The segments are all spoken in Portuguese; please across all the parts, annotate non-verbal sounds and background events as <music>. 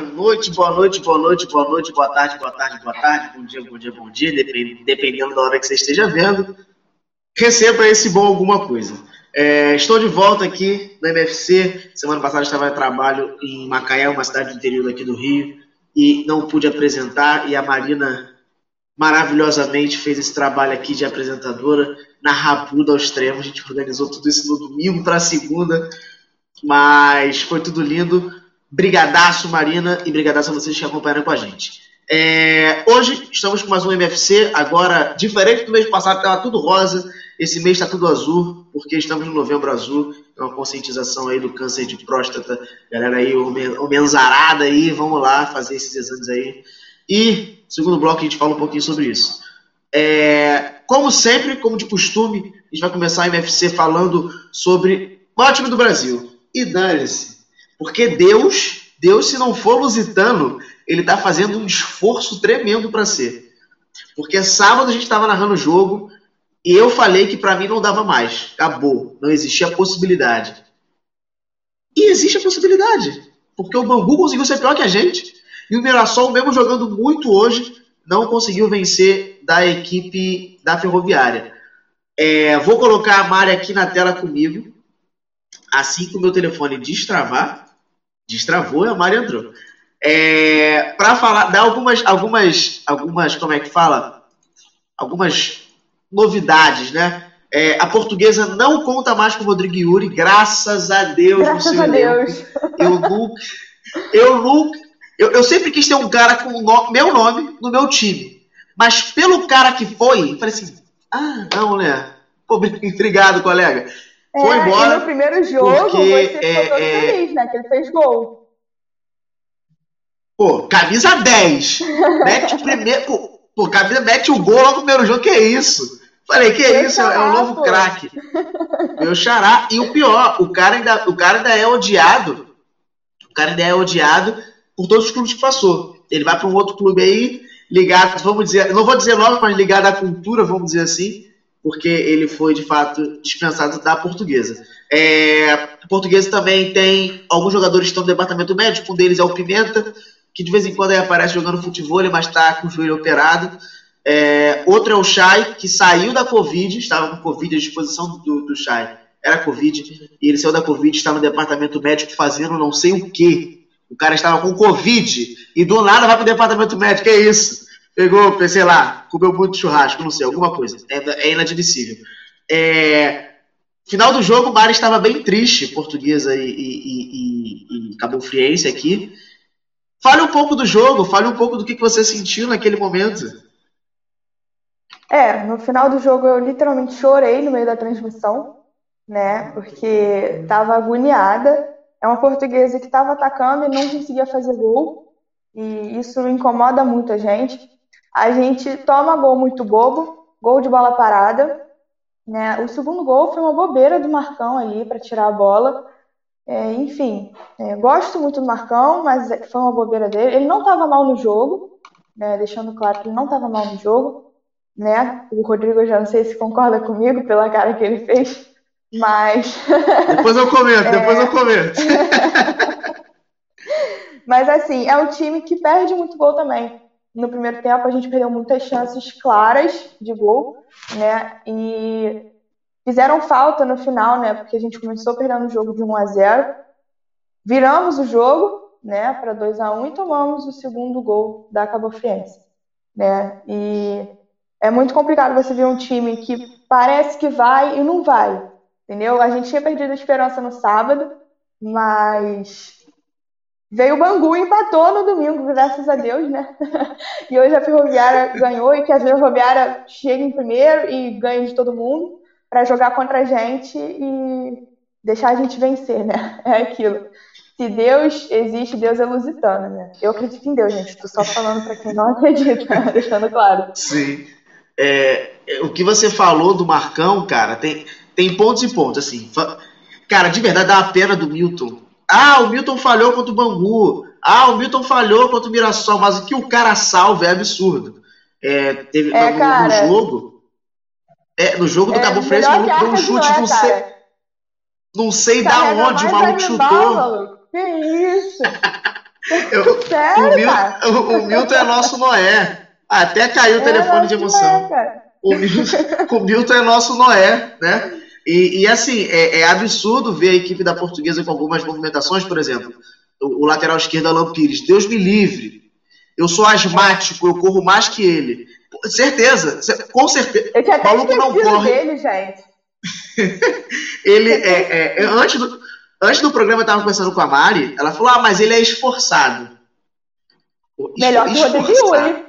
Noite, boa noite, boa noite, boa noite, boa tarde, boa tarde, boa tarde, bom dia, bom dia, bom dia, dependendo da hora que você esteja vendo. Receba esse bom alguma coisa. É, estou de volta aqui no MFC. Semana passada estava em trabalho em Macaé, uma cidade do interior aqui do Rio, e não pude apresentar. E a Marina maravilhosamente fez esse trabalho aqui de apresentadora na rabuda ao extremo. A gente organizou tudo isso no domingo para segunda, mas foi tudo lindo. Brigadaço, Marina, e brigadaço a vocês que acompanharam com a gente. É, hoje estamos com mais um MFC, agora, diferente do mês passado, estava tudo rosa, esse mês está tudo azul, porque estamos no novembro azul, é uma conscientização aí do câncer de próstata, galera aí, homenzarada aí, vamos lá fazer esses exames aí. E, segundo bloco, a gente fala um pouquinho sobre isso. É, como sempre, como de costume, a gente vai começar o MFC falando sobre o time do Brasil. E dane-se, porque Deus, Deus, se não for lusitano, ele está fazendo um esforço tremendo para ser. Porque sábado a gente estava narrando o jogo e eu falei que para mim não dava mais. Acabou. Não existia possibilidade. E existe a possibilidade. Porque o Bangu conseguiu ser pior que a gente. E o Mirassol, mesmo jogando muito hoje, não conseguiu vencer da equipe da Ferroviária. É, vou colocar a Mari aqui na tela comigo. Assim que o meu telefone destravar, Destravou a Mari entrou. É, para falar, dar algumas, algumas, algumas, como é que fala? Algumas novidades, né? É, a portuguesa não conta mais com o Rodrigo Yuri, graças a Deus. Graças a Deus. Eu nunca, eu nunca, eu, eu sempre quis ter um cara com no, meu nome no meu time. Mas pelo cara que foi, falei assim, ah, não, né? Pô, <laughs> obrigado, colega. É, foi embora. E no primeiro jogo porque, você ficou é, todo é... feliz, né? Que ele fez gol. Pô, camisa 10. mete o primeiro. Pô, pô, camisa mete o gol logo no primeiro jogo. Que isso? Falei, que é isso? Xará, é o novo craque. Meu xará. E o pior, o cara, ainda, o cara ainda é odiado. O cara ainda é odiado por todos os clubes que passou. Ele vai para um outro clube aí, ligado, vamos dizer, não vou dizer nome, mas ligado à cultura, vamos dizer assim porque ele foi de fato dispensado da portuguesa. É, a portuguesa também tem alguns jogadores que estão no departamento médico, um deles é o Pimenta, que de vez em quando aparece jogando futebol, mas está com o joelho operado. É, outro é o Chay, que saiu da Covid, estava com Covid à disposição do, do Chay, era Covid, e ele saiu da Covid, está no departamento médico fazendo não sei o que. O cara estava com Covid e do nada vai para o departamento médico, é isso? Pegou, sei lá, comeu muito churrasco, não sei, alguma coisa. É, é inadmissível. É, final do jogo, o Mari estava bem triste, portuguesa e, e, e, e Cabo Friense aqui. Fale um pouco do jogo, fale um pouco do que você sentiu naquele momento. É, no final do jogo eu literalmente chorei no meio da transmissão, né? Porque tava agoniada. É uma portuguesa que estava atacando e não conseguia fazer gol. E isso incomoda muito a gente. A gente toma gol muito bobo, gol de bola parada. Né? O segundo gol foi uma bobeira do Marcão ali para tirar a bola. É, enfim, é, gosto muito do Marcão, mas foi uma bobeira dele. Ele não estava mal no jogo, né? deixando claro que ele não estava mal no jogo. Né? O Rodrigo já não sei se concorda comigo pela cara que ele fez, mas. <laughs> Depois eu comento, é... depois eu comento. <laughs> mas assim, é um time que perde muito gol também. No primeiro tempo a gente perdeu muitas chances claras de gol, né? E fizeram falta no final, né? Porque a gente começou perdendo o jogo de 1 a 0. Viramos o jogo, né, para 2 a 1 e tomamos o segundo gol da Cabo Friense, né? E é muito complicado você ver um time que parece que vai e não vai, entendeu? A gente tinha perdido a esperança no sábado, mas Veio o Bangu e empatou no domingo, graças a Deus, né? <laughs> e hoje a Ferroviária ganhou e que a Ferroviária chegue em primeiro e ganhe de todo mundo para jogar contra a gente e deixar a gente vencer, né? <laughs> É aquilo. Se Deus existe, Deus é lusitano, né? Eu acredito em Deus, gente. Estou só falando para quem não acredita, <laughs> deixando claro. Sim. É, o que você falou do Marcão, cara, tem, tem pontos e pontos, assim. Cara, de verdade, dá a pena do Milton ah, o Milton falhou contra o Bangu. Ah, o Milton falhou contra o Mirassol. Mas o que o cara salva é absurdo. É, teve, é, no, no, jogo. É, no jogo do é, Cabo Fresco, o deu um chute, é, não sei. Não sei da onde o maluco chutou. Que isso? <laughs> Eu, Sério, o, Milton, o, Milton é nosso Noé. Até caiu o é telefone de emoção. o, Milton, <laughs> o Milton é nosso Noé, né? E, e assim, é, é, absurdo ver a equipe da portuguesa com algumas movimentações, por exemplo, o, o lateral esquerdo Alan Pires. Deus me livre. Eu sou asmático, eu corro mais que ele. Certeza, com certeza. Eu tinha até maluco não corre. dele, gente. <laughs> ele é, é, é, antes, do, antes do programa eu estava conversando com a Mari, ela falou: Ah, mas ele é esforçado. Melhor que o Rodrigo Yuri. Gente,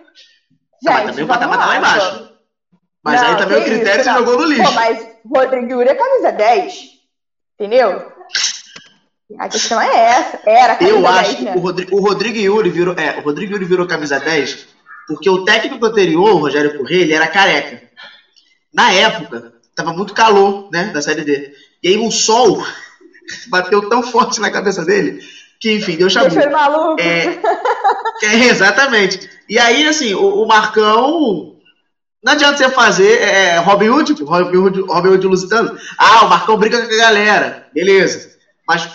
mas também o patamar tá lá embaixo. Mas não, aí também o critério isso, jogou no lixo. Pô, mas Rodrigo Yuri é camisa 10. Entendeu? A questão é essa. Era camisa Eu acho 10, que né? o, Rodrigo, o Rodrigo Yuri virou. É, o Rodrigo Yuri virou camisa 10 porque o técnico anterior, o Rogério Corrêa, ele era careca. Na época, tava muito calor, né, da Série D. E aí o sol <laughs> bateu tão forte na cabeça dele que, enfim, deu chabu. Deixou ele maluco. É, <laughs> é, exatamente. E aí, assim, o, o Marcão não adianta você fazer é, é, Robin Hood, Robin Hood, Robin Hood lusitano. Ah, o Marcão briga com a galera. Beleza. Mas,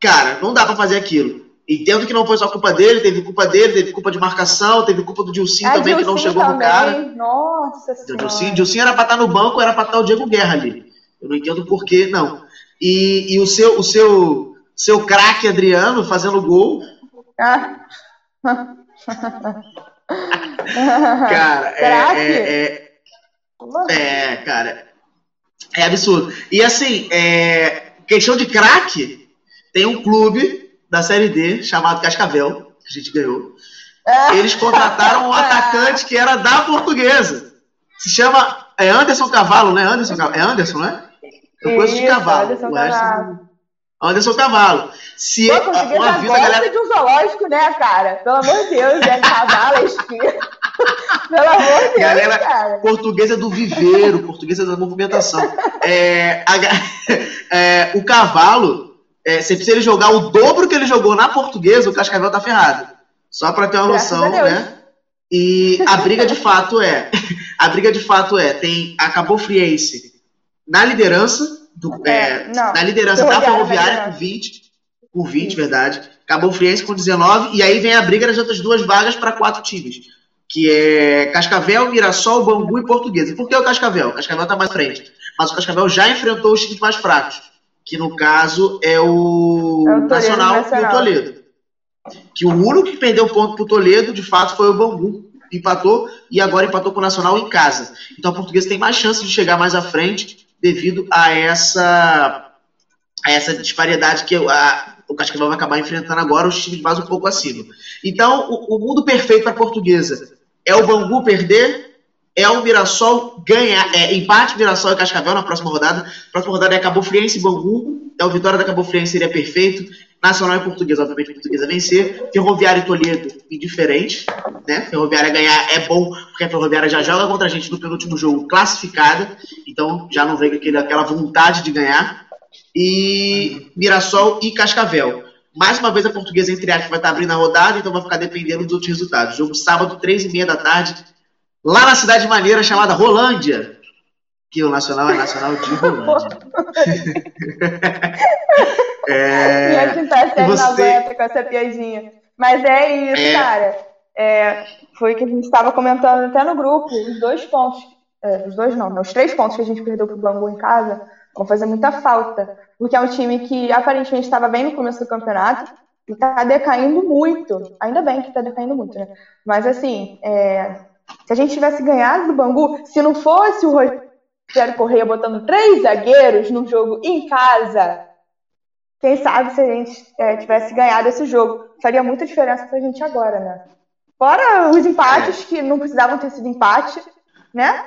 cara, não dá para fazer aquilo. Entendo que não foi só culpa dele, teve culpa dele, teve culpa de marcação, teve culpa do Dilcinho é, também, Dilcinho que não chegou também. no cara. Nossa senhora. Dilcinho, Dilcinho era pra estar no banco, era pra estar o Diego Guerra ali. Eu não entendo por que, não. E, e o seu, o seu, seu craque Adriano fazendo gol. Ah. <laughs> <laughs> cara, é, é, é, é, cara, é absurdo. E assim, é, questão de craque, tem um clube da Série D chamado Cascavel, que a gente ganhou. É. Eles contrataram um <laughs> atacante que era da portuguesa. Se chama é Anderson Cavalo, né? Anderson, é Anderson, né? Eu conheço de Cavalo. Anderson Cavalo. Anderson Cavalo. Se Pô, uma vida, galera... de um zoológico, né, cara? Pelo amor de Deus, é cavalo, é espinha. <laughs> Pelo amor de Deus, galera, cara. portuguesa do viveiro, portuguesa da movimentação. É, a, <laughs> é, o cavalo, é, se ele jogar o dobro que ele jogou na portuguesa, o Cascavel tá ferrado. Só para ter uma Graças noção, né? E a briga de fato é, <laughs> a briga de fato é, tem acabou Friense na liderança do, é, é na liderança da Ferroviária com 20, com 20, verdade. Acabou o Friense com 19, e aí vem a briga das outras duas vagas para quatro times, que é Cascavel, Mirassol, Bangu e Portuguesa. Por que o Cascavel? O Cascavel está mais à frente, mas o Cascavel já enfrentou os times mais fracos, que no caso é o, é o Nacional, Nacional e o Toledo. Que o único que perdeu ponto para o Toledo, de fato, foi o Bangu. Empatou e agora empatou com o Nacional em casa. Então a Portuguesa tem mais chance de chegar mais à frente devido a essa, a essa disparidade que a, o Cascavel vai acabar enfrentando agora, os times mais um pouco acima. Então, o, o mundo perfeito para a portuguesa é o Bangu perder é o Mirassol ganhar, é, empate Mirassol e Cascavel na próxima rodada. Próxima rodada é Cabo Friense e Bangu. Então, vitória da Cabo Friense seria perfeito. Nacional e Portuguesa, obviamente, Portuguesa vencer. Ferroviária e Toledo, indiferente. Né? Ferroviária ganhar é bom, porque a Ferroviária já joga contra a gente no penúltimo jogo classificada. Então, já não vem aquele, aquela vontade de ganhar. E Mirassol e Cascavel. Mais uma vez, a Portuguesa, entre aspas, vai estar abrindo a rodada, então vai ficar dependendo dos outros resultados. Jogo sábado, três e meia da tarde, lá na cidade maneira chamada Rolândia, que o Nacional é Nacional de Rolândia. <laughs> é... E a gente tá sendo você... com essa piadinha. Mas é isso, é... cara. É... Foi que a gente estava comentando até no grupo, os dois pontos, é, os dois não, não, os três pontos que a gente perdeu pro Bangu em casa vão fazer muita falta, porque é um time que aparentemente estava bem no começo do campeonato, e está decaindo muito. Ainda bem que está decaindo muito, né? Mas assim, é, se a gente tivesse ganhado do Bangu, se não fosse o Rogério Correia botando três zagueiros no jogo em casa, quem sabe se a gente é, tivesse ganhado esse jogo, faria muita diferença pra gente agora, né? Fora os empates, é. que não precisavam ter sido empate, né?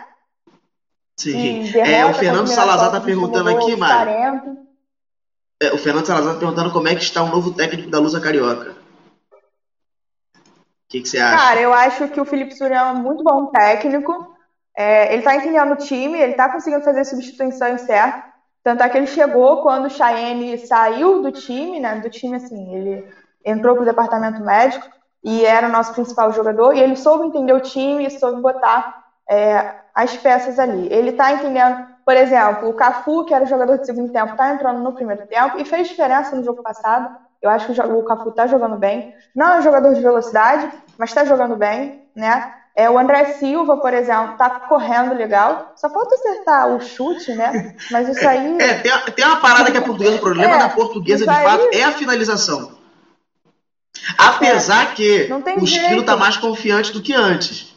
Sim. É, o Fernando Salazar tá perguntando aqui, Mário. É, o Fernando Salazar tá perguntando como é que está o novo técnico da Lusa Carioca. Que, que, você acha? Cara, eu acho que o Felipe Surian é muito bom técnico. É, ele está entendendo o time, ele está conseguindo fazer substituições certas. Tanto é que ele chegou quando o Cheyenne saiu do time, né? Do time, assim, ele entrou para o departamento médico e era o nosso principal jogador. E ele soube entender o time soube botar é, as peças ali. Ele está entendendo, por exemplo, o Cafu, que era o jogador de segundo tempo, está entrando no primeiro tempo e fez diferença no jogo passado. Eu acho que o Cafu está jogando bem. Não é um jogador de velocidade, mas está jogando bem, né? É, o André Silva, por exemplo, está correndo legal. Só falta acertar o chute, né? Mas isso aí. É, tem, tem uma parada que é portuguesa. O problema é, da portuguesa, de fato, aí... é a finalização. Apesar é, que o Esquilo está mais confiante do que antes.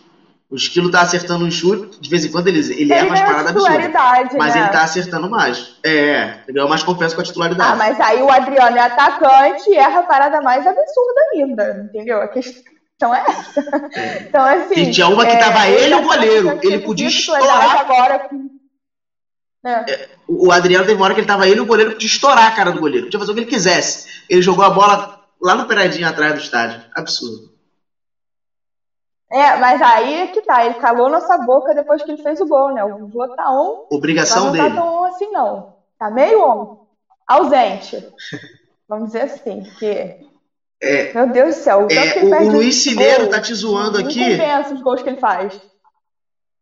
O Esquilo tá acertando um chute, de vez em quando ele, ele, ele erra umas paradas absurdas. Mas né? ele tá acertando mais. É, ele ganhou mais confiança com a titularidade. Ah, mas aí o Adriano é atacante e erra a parada mais absurda ainda, entendeu? A questão é essa. É. Então, assim. E tinha uma que tava é, ele e o goleiro. Ele podia estourar. Agora, é. é. O Adriano teve uma hora que ele tava ele e o goleiro podia estourar a cara do goleiro. Podia fazer o que ele quisesse. Ele jogou a bola lá no peradinho atrás do estádio. Absurdo. É, mas aí é que tá, ele calou nossa boca depois que ele fez o gol, né? O Vô tá on. Obrigação não dele. Não tá tão on assim, não. Tá meio on. Ausente. Vamos dizer assim, porque. É, Meu Deus do céu. O, é, o, o Luiz Cineiro tá te zoando aqui. Não compensa os gols que ele faz.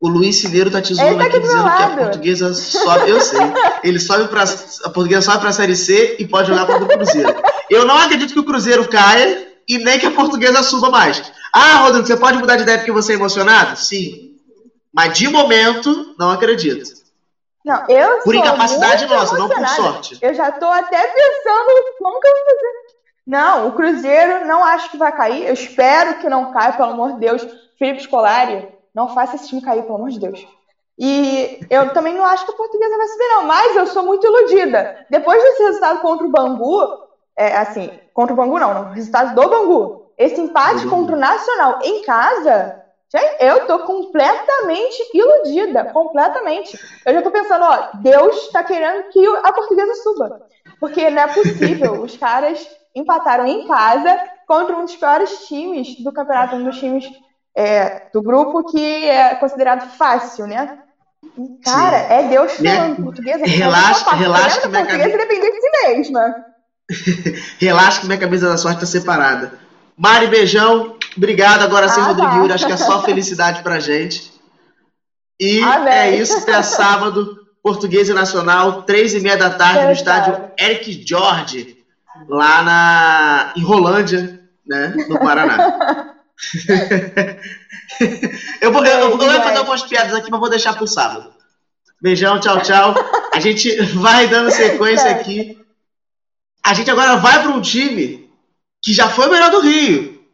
O Luiz Cineiro tá te zoando tá aqui, dizendo que a portuguesa sobe. Eu sei. Ele sobe pra. A portuguesa sobe pra Série C e pode jogar contra o Cruzeiro. Eu não acredito que o Cruzeiro caia e nem que a portuguesa suba mais. Ah, Rodrigo, você pode mudar de ideia porque você é emocionado? Sim. Mas de momento, não acredito. Não, eu Por incapacidade nossa, não por sorte. Eu já tô até pensando como que eu vou fazer. Não, o Cruzeiro não acho que vai cair. Eu espero que não caia, pelo amor de Deus. Felipe Scolari, não faça esse time cair, pelo amor de Deus. E eu também não acho que a portuguesa vai subir, não. Mas eu sou muito iludida. Depois desse resultado contra o Bangu, é, assim, contra o Bangu não, no resultado do Bangu, esse empate contra o Nacional em casa, eu tô completamente iludida, completamente. Eu já tô pensando, ó, Deus tá querendo que a portuguesa suba. Porque não é possível, os caras empataram em casa contra um dos piores times do campeonato, um dos times é, do grupo que é considerado fácil, né? Cara, Sim. é Deus falando portuguesa. Relaxa, <laughs> relaxa que minha portuguesa cabeça... depender de si mesma. relaxa que minha camisa da sorte tá separada. Mari, beijão. Obrigado. Agora sim, ah, Rodrigo tá. Yuri. Acho que é só felicidade pra gente. E Amém. é isso. Até sábado. Português e Nacional, três e meia da tarde, no estádio Eric George, lá na, em Rolândia, né, no Paraná. <laughs> eu, vou, eu, eu, vou fazer algumas piadas aqui, mas vou deixar pro sábado. Beijão, tchau, tchau. A gente <laughs> vai dando sequência aqui. A gente agora vai para um time que já foi o melhor do Rio.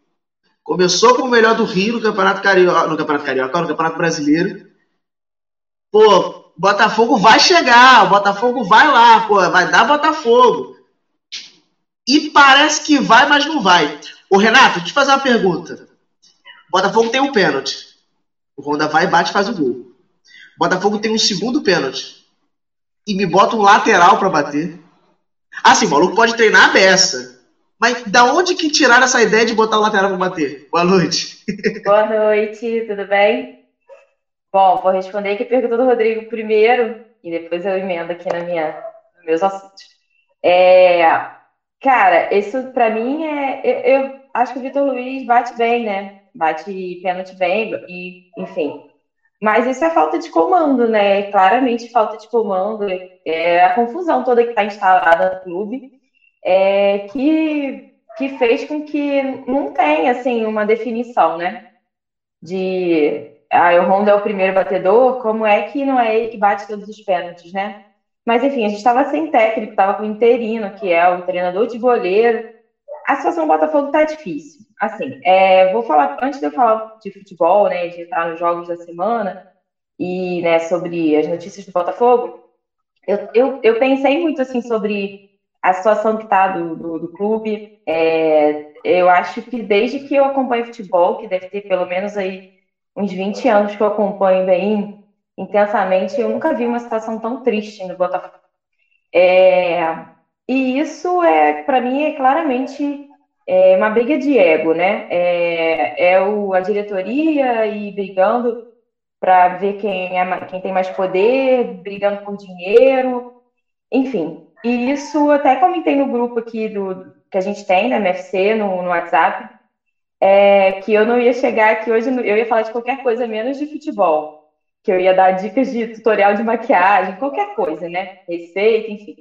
Começou como o melhor do Rio no Campeonato Carioca, no Campeonato Carioca, no Campeonato Brasileiro. Pô, Botafogo vai chegar, o Botafogo vai lá, pô, vai dar Botafogo. E parece que vai, mas não vai. Ô Renato, deixa eu te fazer uma pergunta. Botafogo tem um pênalti. O Honda vai, bate e faz o gol. Botafogo tem um segundo pênalti. E me bota um lateral para bater. Assim, o maluco pode treinar a beça. Mas da onde que tiraram essa ideia de botar o lateral para bater? Boa noite. <laughs> Boa noite, tudo bem? Bom, vou responder aqui a pergunta do Rodrigo primeiro e depois eu emendo aqui na minha, nos meus assuntos. É, cara, isso para mim é. Eu, eu, acho que o Vitor Luiz bate bem, né? Bate pênalti bem, e, enfim. Mas isso é falta de comando, né? Claramente falta de comando. É a confusão toda que está instalada no clube é, que, que fez com que não tenha assim, uma definição, né? De ah, o Honda é o primeiro batedor, como é que não é ele que bate todos os pênaltis, né? Mas enfim, a gente estava sem técnico, estava com o interino, que é o treinador de goleiro. A situação do Botafogo está difícil. Assim, é, vou falar, antes de eu falar de futebol, né, de entrar nos jogos da semana e né, sobre as notícias do Botafogo, eu, eu, eu pensei muito assim sobre a situação que está do, do, do, clube. É, eu acho que desde que eu acompanho futebol, que deve ter pelo menos aí uns 20 anos que eu acompanho bem intensamente, eu nunca vi uma situação tão triste no Botafogo. É, e isso é, para mim, é claramente é, uma briga de ego, né? É, é o, a diretoria e brigando para ver quem, é, quem tem mais poder, brigando por dinheiro, enfim. E isso até comentei no grupo aqui do que a gente tem na MFC, no, no WhatsApp, é, que eu não ia chegar aqui hoje, eu ia falar de qualquer coisa menos de futebol, que eu ia dar dicas de tutorial de maquiagem, qualquer coisa, né? Receita, enfim.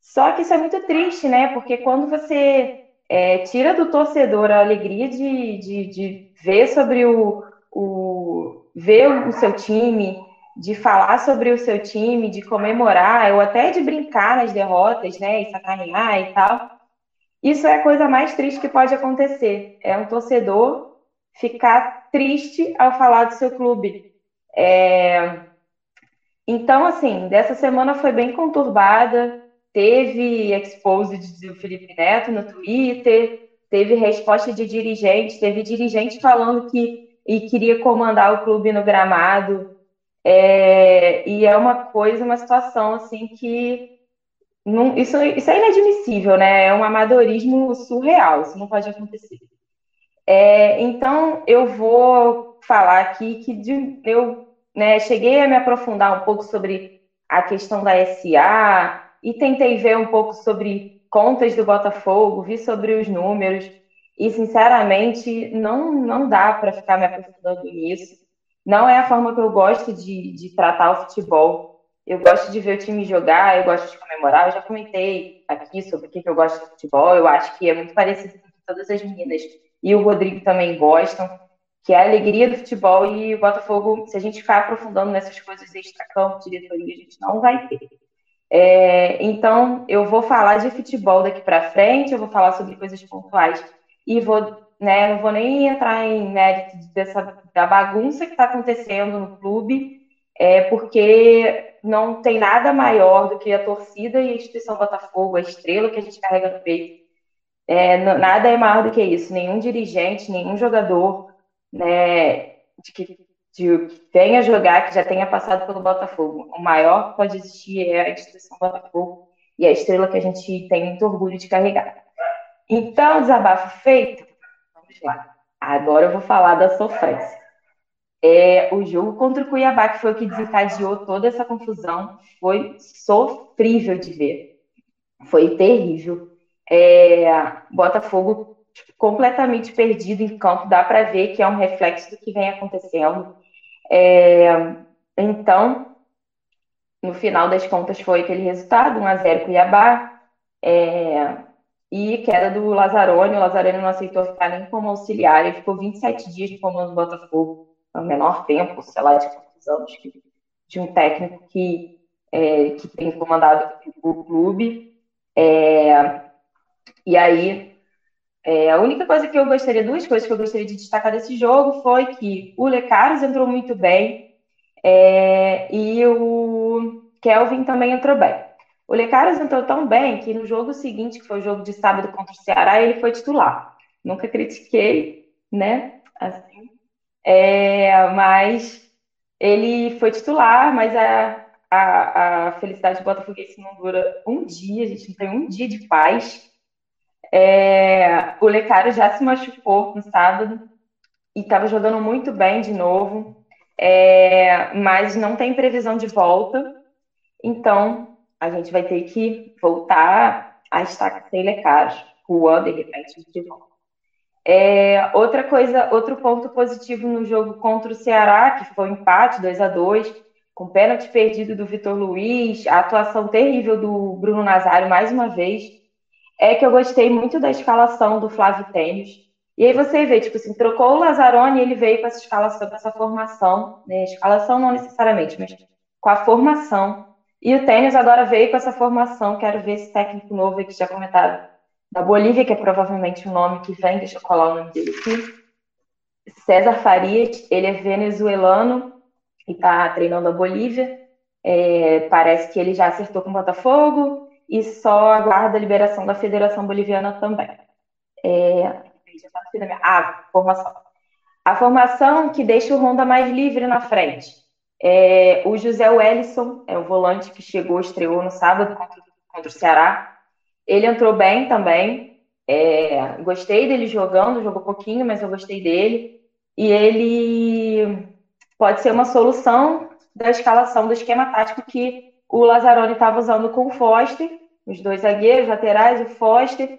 Só que isso é muito triste, né? Porque quando você é, tira do torcedor a alegria de, de, de ver sobre o, o ver o seu time, de falar sobre o seu time, de comemorar, ou até de brincar nas derrotas, né? E sacanear e tal. Isso é a coisa mais triste que pode acontecer. É um torcedor ficar triste ao falar do seu clube. É... Então, assim, dessa semana foi bem conturbada. Teve expose do Felipe Neto no Twitter, teve resposta de dirigente, teve dirigente falando que e queria comandar o clube no gramado. É... E é uma coisa, uma situação assim que não, isso, isso é inadmissível, né? É um amadorismo surreal, isso não pode acontecer. É, então, eu vou falar aqui que de, eu né, cheguei a me aprofundar um pouco sobre a questão da SA e tentei ver um pouco sobre contas do Botafogo, vi sobre os números e, sinceramente, não, não dá para ficar me aprofundando nisso. Não é a forma que eu gosto de, de tratar o futebol. Eu gosto de ver o time jogar, eu gosto de comemorar. Eu já comentei aqui sobre o que eu gosto de futebol. Eu acho que é muito parecido com todas as meninas e o Rodrigo também gostam, que é a alegria do futebol. E o Botafogo, se a gente ficar aprofundando nessas coisas extra-campo, diretoria, a gente não vai ter. É, então, eu vou falar de futebol daqui para frente, eu vou falar sobre coisas pontuais e vou, né, não vou nem entrar em mérito dessa, da bagunça que está acontecendo no clube, é, porque não tem nada maior do que a torcida e a instituição Botafogo, a estrela que a gente carrega no peito. É, nada é maior do que isso. Nenhum dirigente, nenhum jogador né, de que, de, que venha jogar, que já tenha passado pelo Botafogo. O maior que pode existir é a instituição Botafogo e a estrela que a gente tem muito orgulho de carregar. Então, desabafo feito, vamos lá. Agora eu vou falar da sofrência. É, o jogo contra o Cuiabá, que foi o que desencadeou toda essa confusão, foi sofrível de ver. Foi terrível. É, Botafogo tipo, completamente perdido em campo, dá para ver que é um reflexo do que vem acontecendo. É, então, no final das contas, foi aquele resultado: 1x0 Cuiabá. É, e queda do Lazzaroni. O Lazzaroni não aceitou ficar nem como auxiliar, ele ficou 27 dias no comando do Botafogo o menor tempo, sei lá, de quantos anos, de um técnico que, é, que tem comandado o clube. É, e aí, é, a única coisa que eu gostaria, duas coisas que eu gostaria de destacar desse jogo foi que o Lecaros entrou muito bem é, e o Kelvin também entrou bem. O Lecaros entrou tão bem que no jogo seguinte, que foi o jogo de sábado contra o Ceará, ele foi titular. Nunca critiquei, né? Assim, É, mas ele foi titular, mas a, a, a felicidade do Botafoguense não dura um dia, a gente não tem um dia de paz. É, o Lecário já se machucou no sábado e estava jogando muito bem de novo, é, mas não tem previsão de volta. Então, a gente vai ter que voltar a estar sem Lecário, Juan, de repente, de volta. É, outra coisa, outro ponto positivo no jogo contra o Ceará, que foi um empate 2 a 2 com pênalti perdido do Vitor Luiz, a atuação terrível do Bruno Nazário mais uma vez, é que eu gostei muito da escalação do Flávio Tênis. E aí você vê, tipo assim, trocou o Lazzaroni e ele veio com essa escalação, com essa formação, né? Escalação não necessariamente, mas com a formação. E o Tênis agora veio com essa formação. Quero ver esse técnico novo aí que já comentaram, da Bolívia, que é provavelmente o nome que vem, deixa eu colar o nome dele aqui. César Farias, ele é venezuelano, e está treinando a Bolívia. É, parece que ele já acertou com o Botafogo e só aguarda a liberação da Federação Boliviana também. É, ah, formação. A formação que deixa o Honda mais livre na frente. É, o José Wellison, é o volante que chegou, estreou no sábado contra, contra o Ceará. Ele entrou bem também. É, gostei dele jogando, jogou pouquinho, mas eu gostei dele. E ele pode ser uma solução da escalação do esquema tático que o Lazzaroni estava usando com o Foster, os dois zagueiros laterais, o Foster,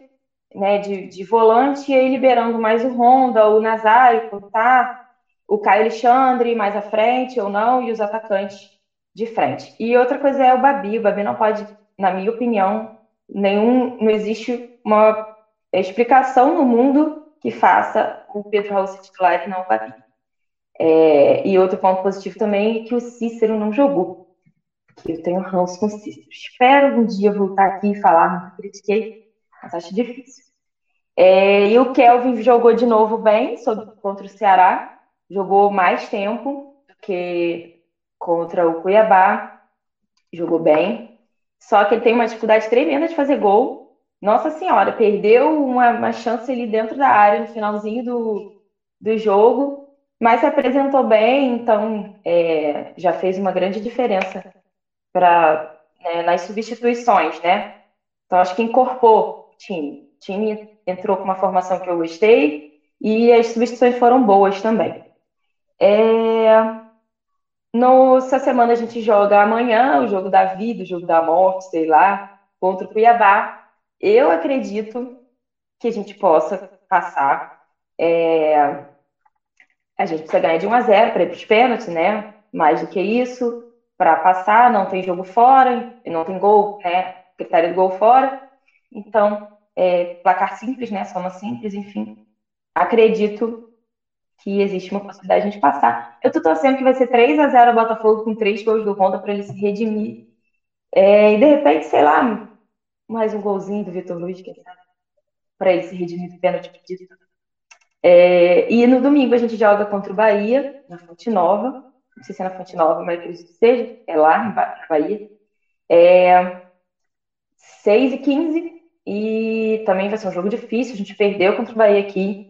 né, de, de volante, e aí liberando mais o Honda, o Nazário, tá? o Caio Alexandre mais à frente ou não, e os atacantes de frente. E outra coisa é o Babi. O Babi não pode, na minha opinião, nenhum, não existe uma explicação no mundo que faça o Pedro Raul ser titular e não o Babi. É, e outro ponto positivo também é que o Cícero não jogou. Que eu tenho ranço com o Cícero. Espero um dia voltar aqui e falar, critiquei, mas acho difícil. É, e o Kelvin jogou de novo bem sobre, contra o Ceará, jogou mais tempo do que contra o Cuiabá, jogou bem. Só que ele tem uma dificuldade tremenda de fazer gol. Nossa Senhora, perdeu uma, uma chance ali dentro da área no finalzinho do, do jogo mas se apresentou bem, então é, já fez uma grande diferença para né, nas substituições, né? Então acho que incorporou o time. O time entrou com uma formação que eu gostei e as substituições foram boas também. É... No, essa semana a gente joga amanhã o jogo da vida, o jogo da morte, sei lá, contra o Cuiabá. Eu acredito que a gente possa passar. É a gente precisa ganhar de 1 a 0 para ir para os pênaltis, né? Mais do que isso, para passar, não tem jogo fora, não tem gol, né? Critério do gol fora. Então, é, placar simples, né? Soma simples, enfim. Acredito que existe uma possibilidade de a gente passar. Eu tô torcendo que vai ser 3 a 0 a Botafogo com três gols do Honda para ele se redimir. É, e de repente, sei lá, mais um golzinho do Vitor Luiz, sabe? Para ele se redimir do pênalti pedido. É, e no domingo a gente joga contra o Bahia, na Fonte Nova. Não sei se é na Fonte Nova, mas que seja. É lá, na Bahia. É, 6 e 15. E também vai ser um jogo difícil. A gente perdeu contra o Bahia aqui.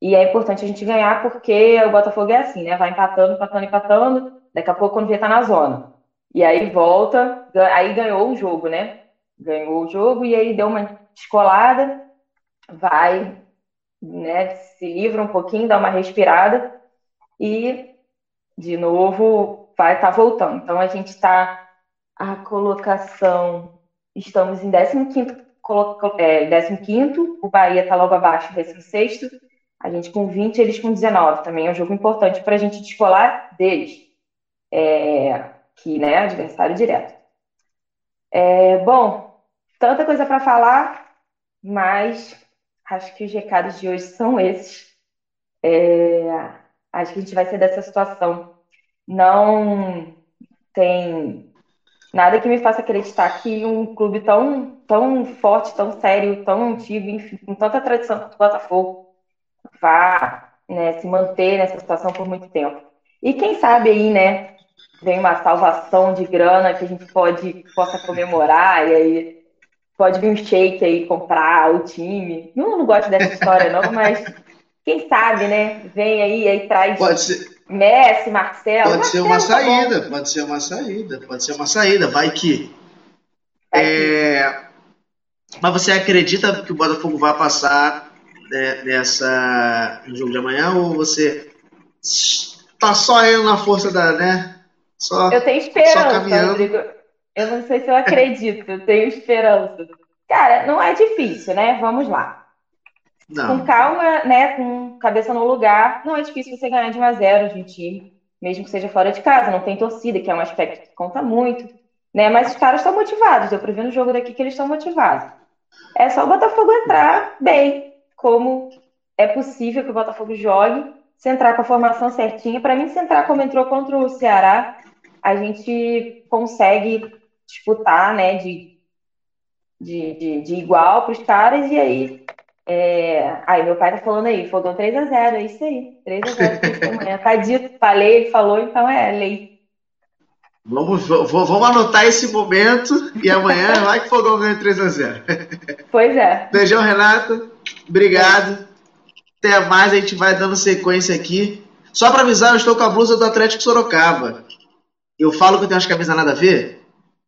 E é importante a gente ganhar porque o Botafogo é assim, né? Vai empatando, empatando, empatando. Daqui a pouco, quando vê, tá na zona. E aí volta, aí ganhou o jogo, né? Ganhou o jogo e aí deu uma descolada, vai né, se livra um pouquinho, dá uma respirada e, de novo, vai tá voltando. Então, a gente está, a colocação, estamos em 15º, é, 15 o Bahia está logo abaixo, 16 a gente com 20, eles com 19. Também é um jogo importante para a gente descolar deles, é, que, né, adversário direto. É, bom, tanta coisa para falar, mas Acho que os recados de hoje são esses. É, acho que a gente vai ser dessa situação. Não tem nada que me faça acreditar que um clube tão, tão forte, tão sério, tão antigo, enfim, com tanta tradição quanto o Botafogo, vá né, se manter nessa situação por muito tempo. E quem sabe aí, né, vem uma salvação de grana que a gente pode possa comemorar e aí pode vir um shake aí comprar o time. Não, não gosto dessa história, não, mas quem sabe, né? Vem aí, aí traz Pode ser, Messi, Marcelo. pode ser Marcelo uma tá bom. saída, pode ser uma saída, pode ser uma saída, vai que. Vai que- É, Mas você acredita que o Botafogo vai passar nessa no jogo de amanhã ou você tá só indo na força da, né? Só Eu tenho Só esperança. Rodrigo. Eu não sei se eu acredito, eu tenho esperança. Cara, não é difícil, né? Vamos lá. Com não. calma, né? Com cabeça no lugar, não é difícil você ganhar de 1 a 0 de um time, mesmo que seja fora de casa, não tem torcida, que é um aspecto que conta muito, né? Mas os caras estão motivados, deu pra ver no jogo daqui que eles estão motivados. É só o Botafogo entrar bem, como é possível que o Botafogo jogue, se entrar com a formação certinha. Para mim, se entrar como entrou contra o Ceará, a gente consegue disputar, né, de, de, de, de igual para os caras, e aí. É... Aí, meu pai tá falando aí, fogão 3x0, é isso aí. 3x0 amanhã. Tá dito, falei, ele falou, então é lei. Vamos, vamos anotar esse momento e amanhã vai que o Fogão ganha 3 a 0 Pois é. Beijão, Renato. Obrigado. Até mais, a gente vai dando sequência aqui. Só para avisar, eu estou com a blusa do Atlético Sorocaba. Eu falo que eu tenho umas camisas nada a ver.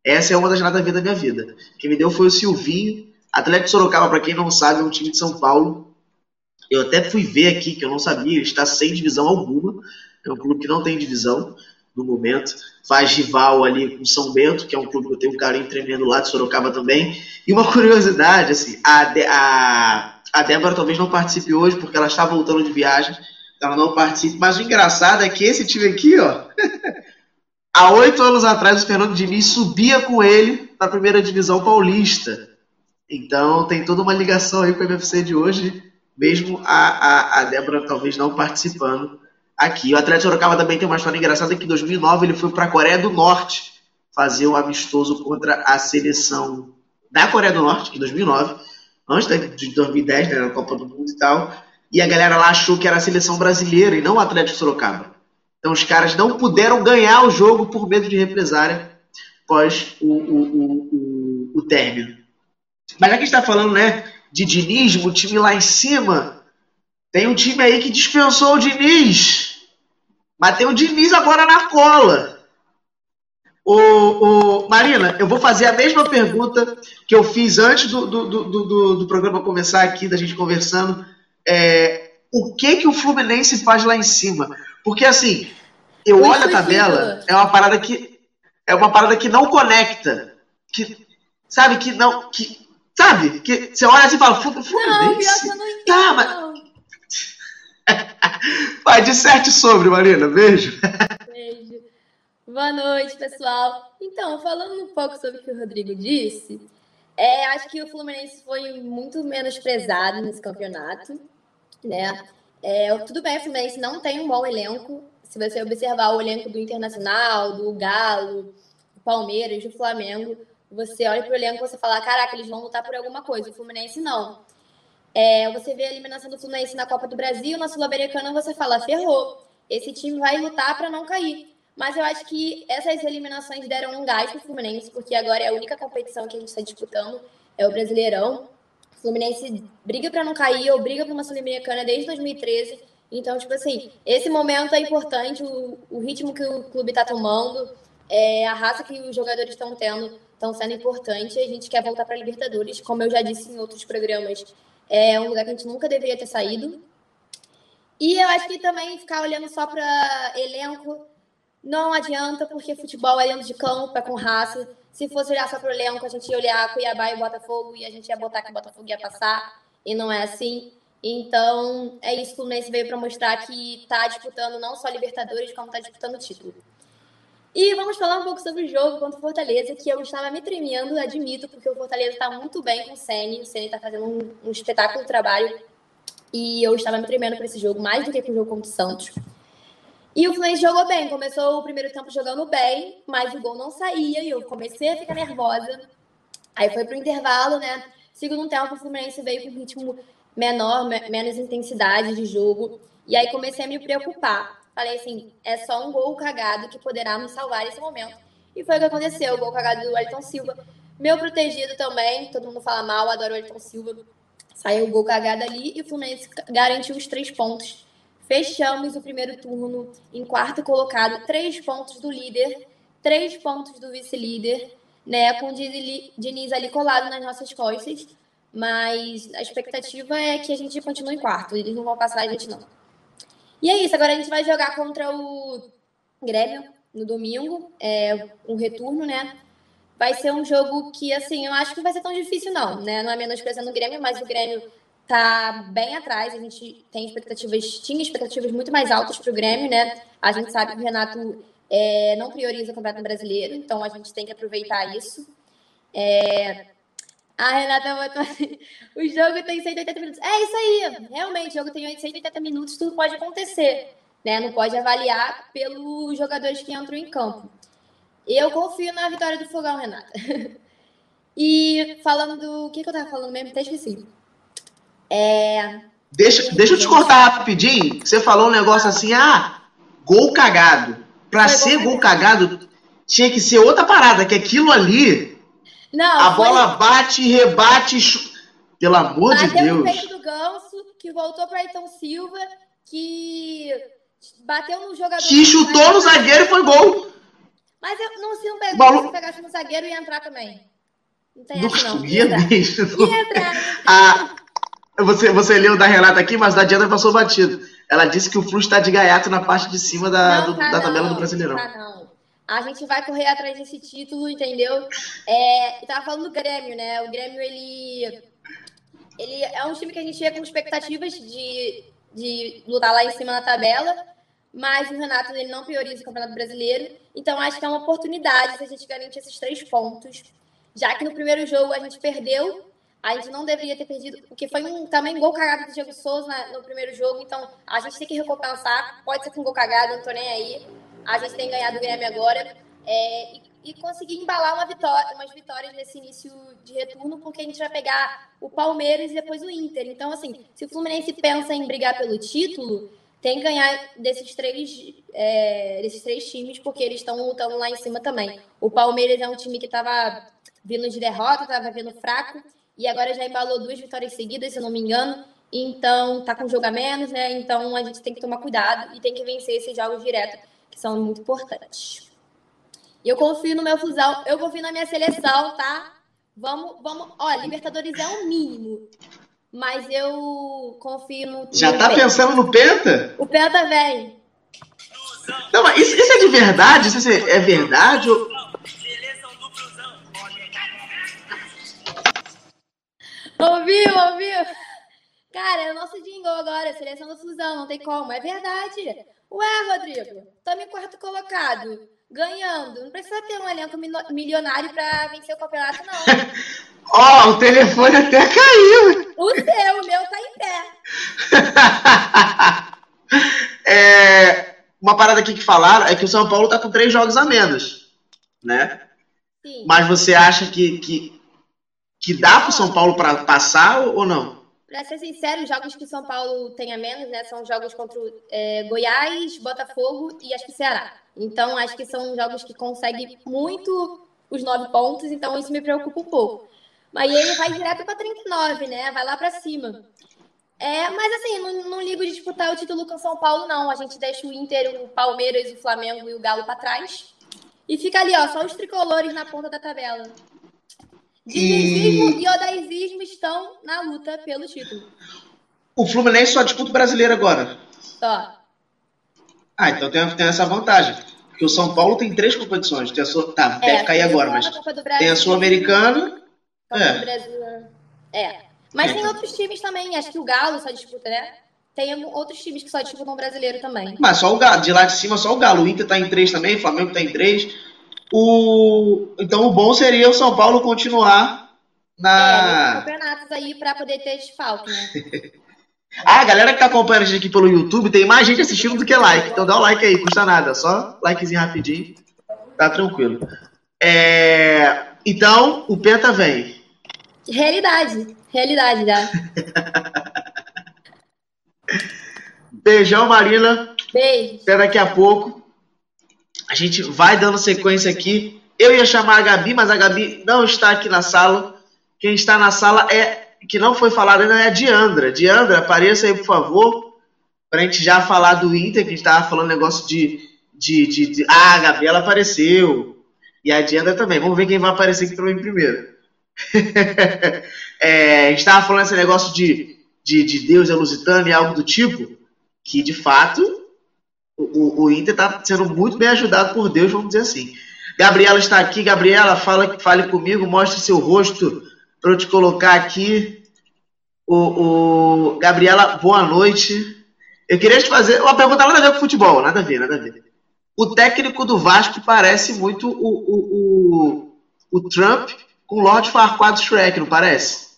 Essa é uma das nada a ver da minha vida. Quem me deu foi o Silvinho. Atlético Sorocaba, para quem não sabe, é um time de São Paulo. Eu até fui ver aqui, que eu não sabia, ele está sem divisão alguma. É um clube que não tem divisão no momento. Faz rival ali com São Bento, que é um clube que eu tenho um carinho tremendo lá de Sorocaba também. E uma <laughs> curiosidade, assim, a, a, a Débora talvez não participe hoje, porque ela está voltando de viagem. Então ela não participa. Mas o engraçado é que esse time aqui, ó. <laughs> há oito anos atrás, o Fernando Diniz subia com ele para a primeira divisão paulista. Então tem toda uma ligação aí com o MFC de hoje, mesmo a, a, a Débora talvez não participando aqui. O Atlético Sorocaba também tem uma história engraçada que em 2009 ele foi para a Coreia do Norte fazer um amistoso contra a seleção da Coreia do Norte, em 2009, antes de 2010, né, na Copa do Mundo e tal. E a galera lá achou que era a seleção brasileira e não o Atlético Sorocaba. Então os caras não puderam ganhar o jogo por medo de represária após o, o, o, o, o término. Mas já que a gente está falando né, de dinismo, o time lá em cima, tem um time aí que dispensou o Diniz. Mas tem o Diniz agora na cola. Ô, ô, Marina, eu vou fazer a mesma pergunta que eu fiz antes do, do, do, do, do programa começar aqui, da gente conversando. É, o que que o Fluminense faz lá em cima? Porque assim, eu Ui, olho a foi tabela, é uma parada que é uma parada que não conecta, que sabe que não, que sabe que você olha assim e fala Flu- Não, Fluminense. pior não entendo. Tá, mas-. <laughs> Vai, disserte sobre, Marina. Beijo. <laughs> Boa noite, pessoal. Então, falando um pouco sobre o que o Rodrigo disse, é, acho que o Fluminense foi muito menosprezado nesse campeonato, né? É, tudo bem, o Fluminense não tem um bom elenco. Se você observar o elenco do Internacional, do Galo, do Palmeiras, do Flamengo, você olha para o elenco e você fala, caraca, eles vão lutar por alguma coisa. O Fluminense não. É, você vê a eliminação do Fluminense na Copa do Brasil, na Sul-Americana, você fala, ferrou. Esse time vai lutar para não cair. Mas eu acho que essas eliminações deram um gás pro Fluminense, porque agora é a única competição que a gente está disputando, é o Brasileirão. O Fluminense briga para não cair ou briga para uma Sul-Americana desde 2013. Então, tipo assim, esse momento é importante, o, o ritmo que o clube está tomando, é, a raça que os jogadores estão tendo, estão sendo importante. A gente quer voltar para a Libertadores, como eu já disse em outros programas, é um lugar que a gente nunca deveria ter saído. E eu acho que também ficar olhando só para elenco não adianta, porque futebol é dentro de campo, é com raça. Se fosse olhar só para o elenco, a gente ia olhar Cuiabá e Botafogo e a gente ia botar que o Botafogo ia passar, e não é assim. Então, é isso que o Fluminense veio para mostrar que está disputando não só Libertadores, como está disputando o título. E vamos falar um pouco sobre o jogo contra o Fortaleza, que eu estava me tremendo, admito, porque o Fortaleza está muito bem com o Ceni. O Ceni está fazendo um, um espetáculo de trabalho. E eu estava me tremendo para esse jogo, mais do que para o jogo contra o Santos. E o Fluminense jogou bem, começou o primeiro tempo jogando bem, mas o gol não saía e eu comecei a ficar nervosa. Aí foi pro intervalo, né? Segundo tempo, o Fluminense veio com ritmo menor, me- menos intensidade de jogo. E aí comecei a me preocupar. Falei assim, é só um gol cagado que poderá nos salvar nesse momento. E foi o que aconteceu, o gol cagado do Wellington Silva. Meu protegido também, todo mundo fala mal, adoro o Wellington Silva. Saiu o gol cagado ali e o Fluminense garantiu os três pontos. Fechamos o primeiro turno em quarto colocado, três pontos do líder, três pontos do vice-líder, né? Com o Diniz ali colado nas nossas costas. Mas a expectativa é que a gente continue em quarto. Eles não vão passar a gente, não. E é isso. Agora a gente vai jogar contra o Grêmio no domingo. É um retorno, né? Vai ser um jogo que, assim, eu acho que não vai ser tão difícil, não, né? Não é menosprezando o Grêmio, mas o Grêmio tá bem atrás. A gente tem expectativas, tinha expectativas muito mais altas para o Grêmio, né? A gente sabe que o Renato é, não prioriza o Campeonato Brasileiro, então a gente tem que aproveitar isso. É, a Renata botou assim, <laughs> o jogo tem 180 minutos. É isso aí, realmente, o jogo tem 180 minutos, tudo pode acontecer. Né? Não pode avaliar pelos jogadores que entram em campo. Eu confio na vitória do Fogão, Renata. <laughs> E falando do. O que, que eu tava falando mesmo? Até esqueci. É... Deixa, deixa eu te cortar rapidinho. Você falou um negócio assim, ah, gol cagado. Pra Foi ser gol cagado. cagado, tinha que ser outra parada, que aquilo ali não, a foi... bola bate, rebate. Pelo amor Bateu de Deus. Bateu no peito do Ganso, que voltou para Ayrton Silva, que bateu no jogador. Que chutou no zagueiro e foi gol. Mas eu, não, se não pegou, Balu... se pegasse no zagueiro, ia entrar também. Não tem essa, não. Ia, ia entrar. <laughs> ah, você, você leu da Renata aqui, mas da Diana passou batido. Ela disse que o Flu está de gaiato na parte de cima da, não, do, tá da tabela do Brasileirão. Tá não. A gente vai correr atrás desse título, entendeu? É, eu tava falando do Grêmio, né? O Grêmio, ele, ele é um time que a gente ia com expectativas de, de lutar lá em cima na tabela, mas o Renato ele não prioriza o Campeonato Brasileiro. Então, acho que é uma oportunidade se a gente garantir esses três pontos. Já que no primeiro jogo a gente perdeu, a gente não deveria ter perdido, porque foi um também gol cagado do Diego Souza no primeiro jogo. Então, a gente tem que recompensar. Pode ser com um gol cagado, não tô nem aí a gente tem ganhado o Grêmio agora é, e, e, conseguir embalar uma vitória, umas vitórias nesse início de retorno, porque a gente vai pegar o Palmeiras e depois o Inter. Então, assim, se o Fluminense pensa em brigar pelo título, tem que ganhar desses três, é, desses três times, porque eles estão lutando lá em cima também. O Palmeiras é um time que estava vindo de derrota, estava vindo fraco, e agora já embalou duas vitórias seguidas, se eu não me engano. Então, tá com jogo a menos, né? Então a gente tem que tomar cuidado e tem que vencer esses jogos direto que são muito importantes. E eu confio no meu fusão, eu confio na minha seleção, tá? Vamos, vamos. Ó, Libertadores é o mínimo. Mas eu confio no. Já no tá Penta. pensando no Penta? O Penta vem. Não, mas isso, isso é de verdade? Isso é verdade? Ou... Ouviu, ouviu? Cara, é o nosso jingle agora, seleção da fusão, não tem como, é verdade. Ué, Rodrigo, estamos em quarto colocado, ganhando. Não precisa ter um elenco milionário para vencer o campeonato, não. <laughs> Ó, oh, o telefone até caiu. O seu, o meu tá em pé. <laughs> é, uma parada aqui que falaram é que o São Paulo tá com três jogos a menos, né? Sim. Mas você acha que, que, que dá pro São Paulo para passar ou não? Para ser sincero, os jogos que São Paulo tem a menos, né, são jogos contra é, Goiás, Botafogo e acho que Ceará. Então, acho que são jogos que conseguem muito os nove pontos, então isso me preocupa um pouco. Mas ele vai direto para 39, né? Vai lá para cima. É, mas assim, não, não, ligo de disputar o título com São Paulo, não. A gente deixa o Inter, o Palmeiras, o Flamengo e o Galo para trás. E fica ali, ó, só os tricolores na ponta da tabela. Dinizismo e... e odaizismo estão na luta pelo título. O Fluminense só disputa o brasileiro agora. Só. Ah, então tem, tem essa vantagem. Porque o São Paulo tem três competições. Tem a sua, tá, é, deve cair agora, mas. Tem a Sul-Americana. É. Brasil, é. Mas é. tem outros times também. Acho que o Galo só disputa, né? Tem outros times que só disputam o brasileiro também. Mas só o Galo. De lá de cima, só o Galo. O Inter tá em três também, o Flamengo tá em três. O, então o bom seria o São Paulo continuar na. É, campeonatos aí para poder ter desfalque, né? <laughs> ah, a galera que tá acompanhando a gente aqui pelo YouTube, tem mais gente assistindo do que like. Então dá o um like aí, custa nada. Só likezinho rapidinho. Tá tranquilo. É... Então, o Penta vem. Realidade. Realidade, já. <laughs> Beijão, Marina. Beijo. Até daqui a pouco. A gente vai dando sequência aqui. Eu ia chamar a Gabi, mas a Gabi não está aqui na sala. Quem está na sala é que não foi falada ainda é a Diandra. Diandra, apareça aí, por favor, para a gente já falar do Inter, que a gente estava falando negócio de, de, de, de, Ah, a Gabriela apareceu. E a Diandra também. Vamos ver quem vai aparecer aqui também primeiro. <laughs> é, a gente estava falando esse negócio de, de, de Deus é lusitano e algo do tipo, que de fato o, o Inter está sendo muito bem ajudado por Deus, vamos dizer assim. Gabriela está aqui. Gabriela, fala, fale comigo, mostre seu rosto para eu te colocar aqui. O, o, Gabriela, boa noite. Eu queria te fazer uma pergunta nada a ver com futebol, nada a ver, nada a ver. O técnico do Vasco parece muito o, o, o, o Trump com o Lord Farquaad Shrek, não parece?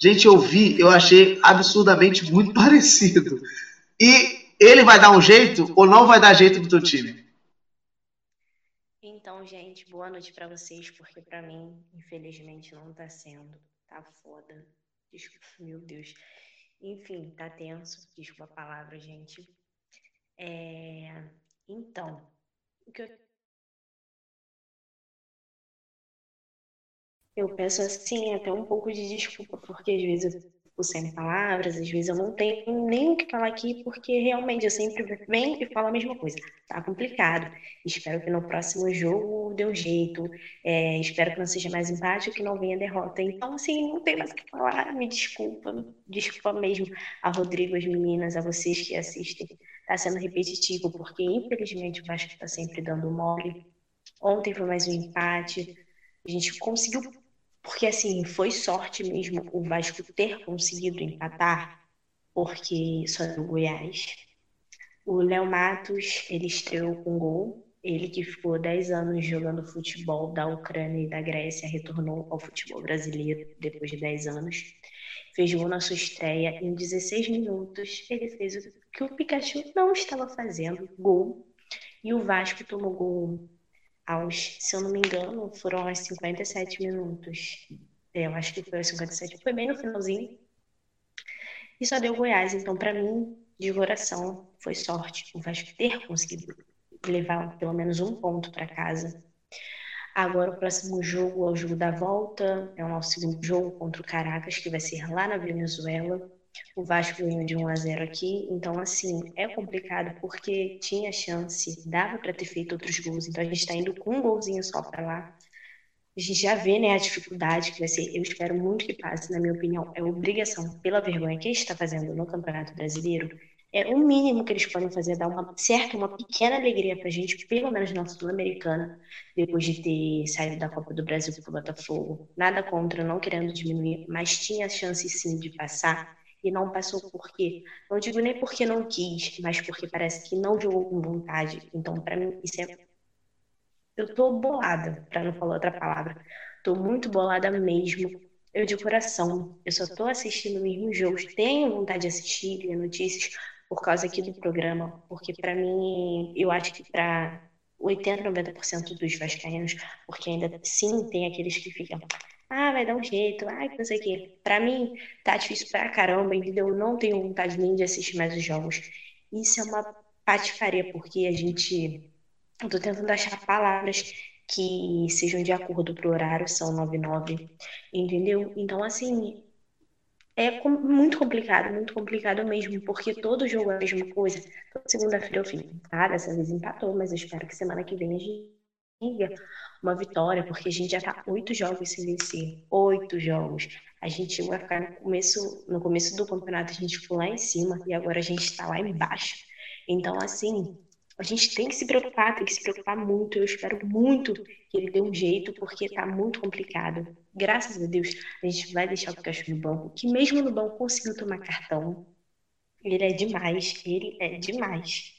Gente, eu vi, eu achei absurdamente muito <laughs> parecido. E ele vai dar um jeito ou não vai dar jeito no teu time? Então, gente, boa noite para vocês, porque para mim, infelizmente, não tá sendo. Tá foda. Desculpa, <laughs> meu Deus. Enfim, tá tenso. Desculpa a palavra, gente. É... Então, o que eu Eu peço assim até um pouco de desculpa, porque às vezes eu fico sem palavras, às vezes eu não tenho nem o que falar aqui, porque realmente eu sempre venho e falo a mesma coisa. Tá complicado. Espero que no próximo jogo dê um jeito. É, espero que não seja mais empate ou que não venha derrota. Então, assim, não tem mais o que falar. Me desculpa. Desculpa mesmo a Rodrigo, as meninas, a vocês que assistem. Tá sendo repetitivo, porque infelizmente o Vasco está sempre dando mole. Ontem foi mais um empate. A gente conseguiu porque, assim, foi sorte mesmo o Vasco ter conseguido empatar, porque só no Goiás. O Léo Matos, ele estreou com gol. Ele que ficou 10 anos jogando futebol da Ucrânia e da Grécia, retornou ao futebol brasileiro depois de 10 anos. Fez gol na sua estreia. Em 16 minutos, ele fez o que o Pikachu não estava fazendo, gol. E o Vasco tomou gol aos, se eu não me engano, foram aos 57 minutos. É, eu acho que foi aos 57, foi bem no finalzinho. E só deu Goiás. Então, para mim, de coração, foi sorte o Vasco ter conseguido levar pelo menos um ponto para casa. Agora, o próximo jogo é o jogo da volta, é o nosso segundo jogo contra o Caracas, que vai ser lá na Venezuela. O Vasco ganhou de 1 a 0 aqui, então assim, é complicado porque tinha chance, dava para ter feito outros gols, então a gente está indo com um golzinho só para lá. A gente já vê, né, a dificuldade que vai ser. Eu espero muito que passe, na minha opinião, é obrigação, pela vergonha que a gente está fazendo no Campeonato Brasileiro, é o mínimo que eles podem fazer, dar uma certa, uma pequena alegria para a gente, pelo menos na Sul-Americana, depois de ter saído da Copa do Brasil para o Botafogo. Nada contra, não querendo diminuir, mas tinha chance sim de passar e não passou por quê? Não digo nem porque não quis, mas porque parece que não jogou com vontade. Então, para mim, isso é. Eu tô bolada, para não falar outra palavra. Tô muito bolada mesmo. Eu de coração. Eu só tô assistindo mesmo jogos. Tenho vontade de assistir, ler notícias por causa aqui do programa, porque para mim, eu acho que para 80, 90% dos vascaínos, porque ainda sim tem aqueles que ficam ah, vai dar um jeito, ah, não sei o quê. Pra mim, tá difícil pra caramba, entendeu? Eu não tenho vontade nem de assistir mais os jogos. Isso é uma patifaria, porque a gente. Eu tô tentando achar palavras que sejam de acordo pro horário, são 99, entendeu? Então, assim, é muito complicado, muito complicado mesmo, porque todo jogo é a mesma coisa. Toda segunda-feira eu fico, tá? Dessa vez empatou, mas eu espero que semana que vem a gente uma vitória, porque a gente já está oito jogos sem vencer. Oito jogos. A gente a ficar no começo, no começo do campeonato, a gente ficou lá em cima e agora a gente está lá embaixo. Então, assim, a gente tem que se preocupar, tem que se preocupar muito. Eu espero muito que ele dê um jeito, porque está muito complicado. Graças a Deus, a gente vai deixar o Pikachu no banco, que mesmo no banco conseguiu tomar cartão. Ele é demais, ele é demais.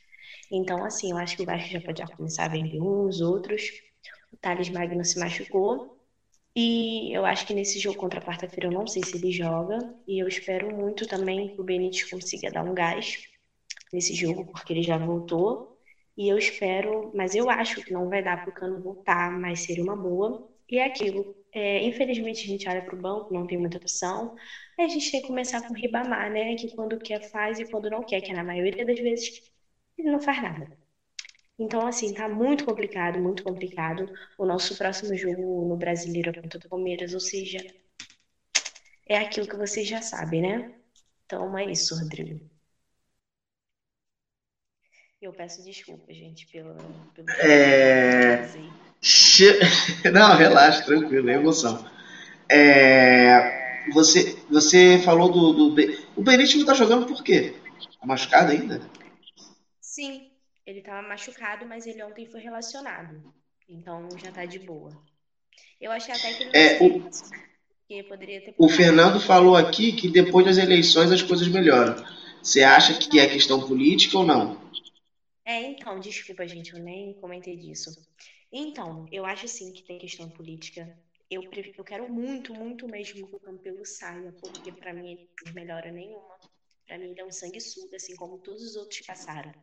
Então, assim, eu acho que o Vasco já pode começar a vender uns, outros. Thales Magno se machucou. E eu acho que nesse jogo contra a quarta-feira eu não sei se ele joga. E eu espero muito também que o Benítez consiga dar um gás nesse jogo, porque ele já voltou. E eu espero, mas eu acho que não vai dar para o Cano voltar, mas seria uma boa. E é aquilo. É, infelizmente a gente olha para o banco, não tem muita opção. Aí a gente tem que começar com o Ribamar, né? Que quando quer faz e quando não quer, que na maioria das vezes ele não faz nada. Então, assim, tá muito complicado, muito complicado. O nosso próximo jogo no Brasileiro é contra o Palmeiras, ou seja, é aquilo que vocês já sabem, né? Então é isso, Rodrigo. Eu peço desculpa, gente, pela, pelo. É... <laughs> Não, relaxa, tranquilo, é emoção. É... Você, você falou do, do. O Benítez não tá jogando por quê? Tá machucado ainda? Sim, ele tava machucado, mas ele ontem foi relacionado. Então já tá de boa. Eu achei até que ele não É, o, poderia ter o. Fernando falou aqui que depois das eleições as coisas melhoram. Você acha que é questão política ou não? É, então, desculpa, gente, eu nem comentei disso. Então, eu acho sim que tem questão política. Eu, eu quero muito, muito mesmo que o Campelo saia, porque pra mim ele não melhora nenhuma. Pra mim ele é um sanguessuga, assim como todos os outros passaram.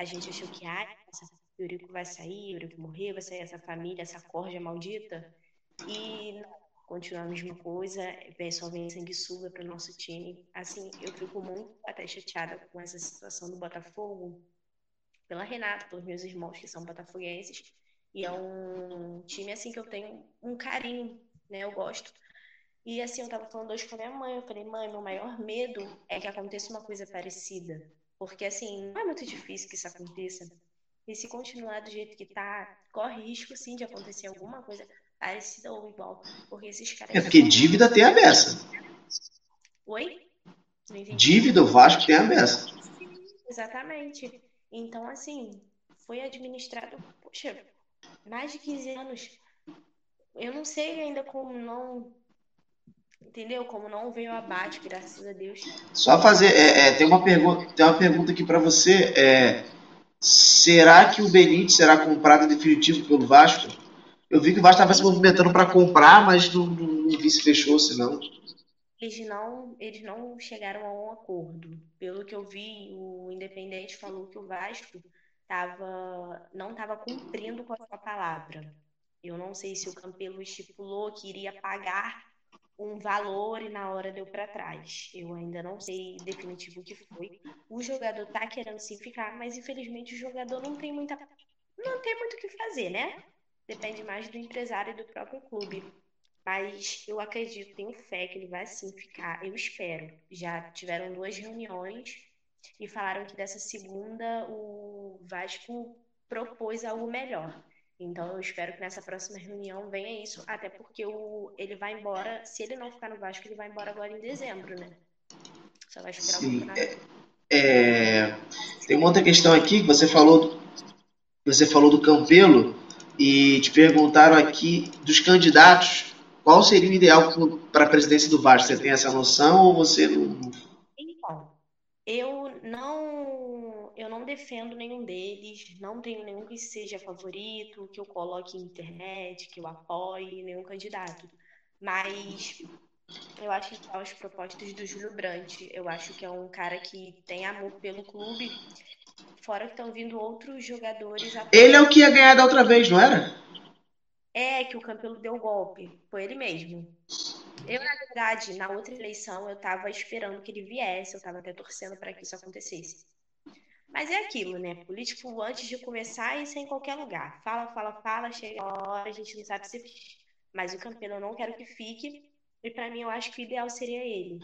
A gente achou que, ah, o Eurico vai sair, o Eurico morrer, vai sair essa família, essa corja maldita. E não, continua a mesma coisa, pessoal vem sanguessuga para o nosso time. Assim, eu fico muito até chateada com essa situação do Botafogo, pela Renata, pelos meus irmãos que são botafoguenses. E é um time assim que eu tenho um carinho, né? Eu gosto. E assim, eu tava falando hoje com a minha mãe, eu falei, mãe, meu maior medo é que aconteça uma coisa parecida. Porque assim, não é muito difícil que isso aconteça. E se continuar do jeito que tá, corre risco sim de acontecer alguma coisa parecida ou igual. Porque esses caras É porque dívida tem a beça. Oi? Dívida, o Vasco tem a beça. Exatamente. Então, assim, foi administrado, poxa, mais de 15 anos. Eu não sei ainda como não, entendeu? Como não veio abate, graças a Deus. Só fazer. é, é, tem, uma pergunta, tem uma pergunta aqui para você. É, será que o Benítez será comprado definitivo pelo Vasco? Eu vi que o Vasco estava se movimentando para comprar, mas não, não, não vi se fechou, se não. Eles não, eles não chegaram a um acordo. Pelo que eu vi, o Independente falou que o Vasco tava, não estava cumprindo com a sua palavra. Eu não sei se o Campelo estipulou que iria pagar um valor e na hora deu para trás. Eu ainda não sei definitivo o que foi. O jogador tá querendo sim ficar, mas infelizmente o jogador não tem muita, não tem muito o que fazer, né? Depende mais do empresário e do próprio clube. Mas eu acredito, tenho fé que ele vai sim ficar. Eu espero. Já tiveram duas reuniões e falaram que dessa segunda o Vasco propôs algo melhor. Então eu espero que nessa próxima reunião venha isso, até porque o, ele vai embora, se ele não ficar no Vasco, ele vai embora agora em dezembro, né? Só vai esperar Sim. campeonato. É, tem uma outra questão aqui que você falou, você falou do Campelo e te perguntaram aqui dos candidatos qual seria o ideal para a presidência do Vasco. Você tem essa noção ou você não? Então, eu não, eu não defendo nenhum deles, não tenho nenhum que seja favorito, que eu coloque em internet, que eu apoie nenhum candidato. Mas eu acho que as propostas do Júlio Brandt, eu acho que é um cara que tem amor pelo clube, fora que estão vindo outros jogadores Ele é o que ia ganhar da outra vez, não era? É que o Campelo deu golpe, foi ele mesmo. Eu, na verdade, na outra eleição, eu tava esperando que ele viesse, eu tava até torcendo para que isso acontecesse. Mas é aquilo, né? Político, antes de começar, isso é em qualquer lugar. Fala, fala, fala, chega a hora, a gente não sabe se. Mas o Campelo eu não quero que fique, e para mim eu acho que o ideal seria ele.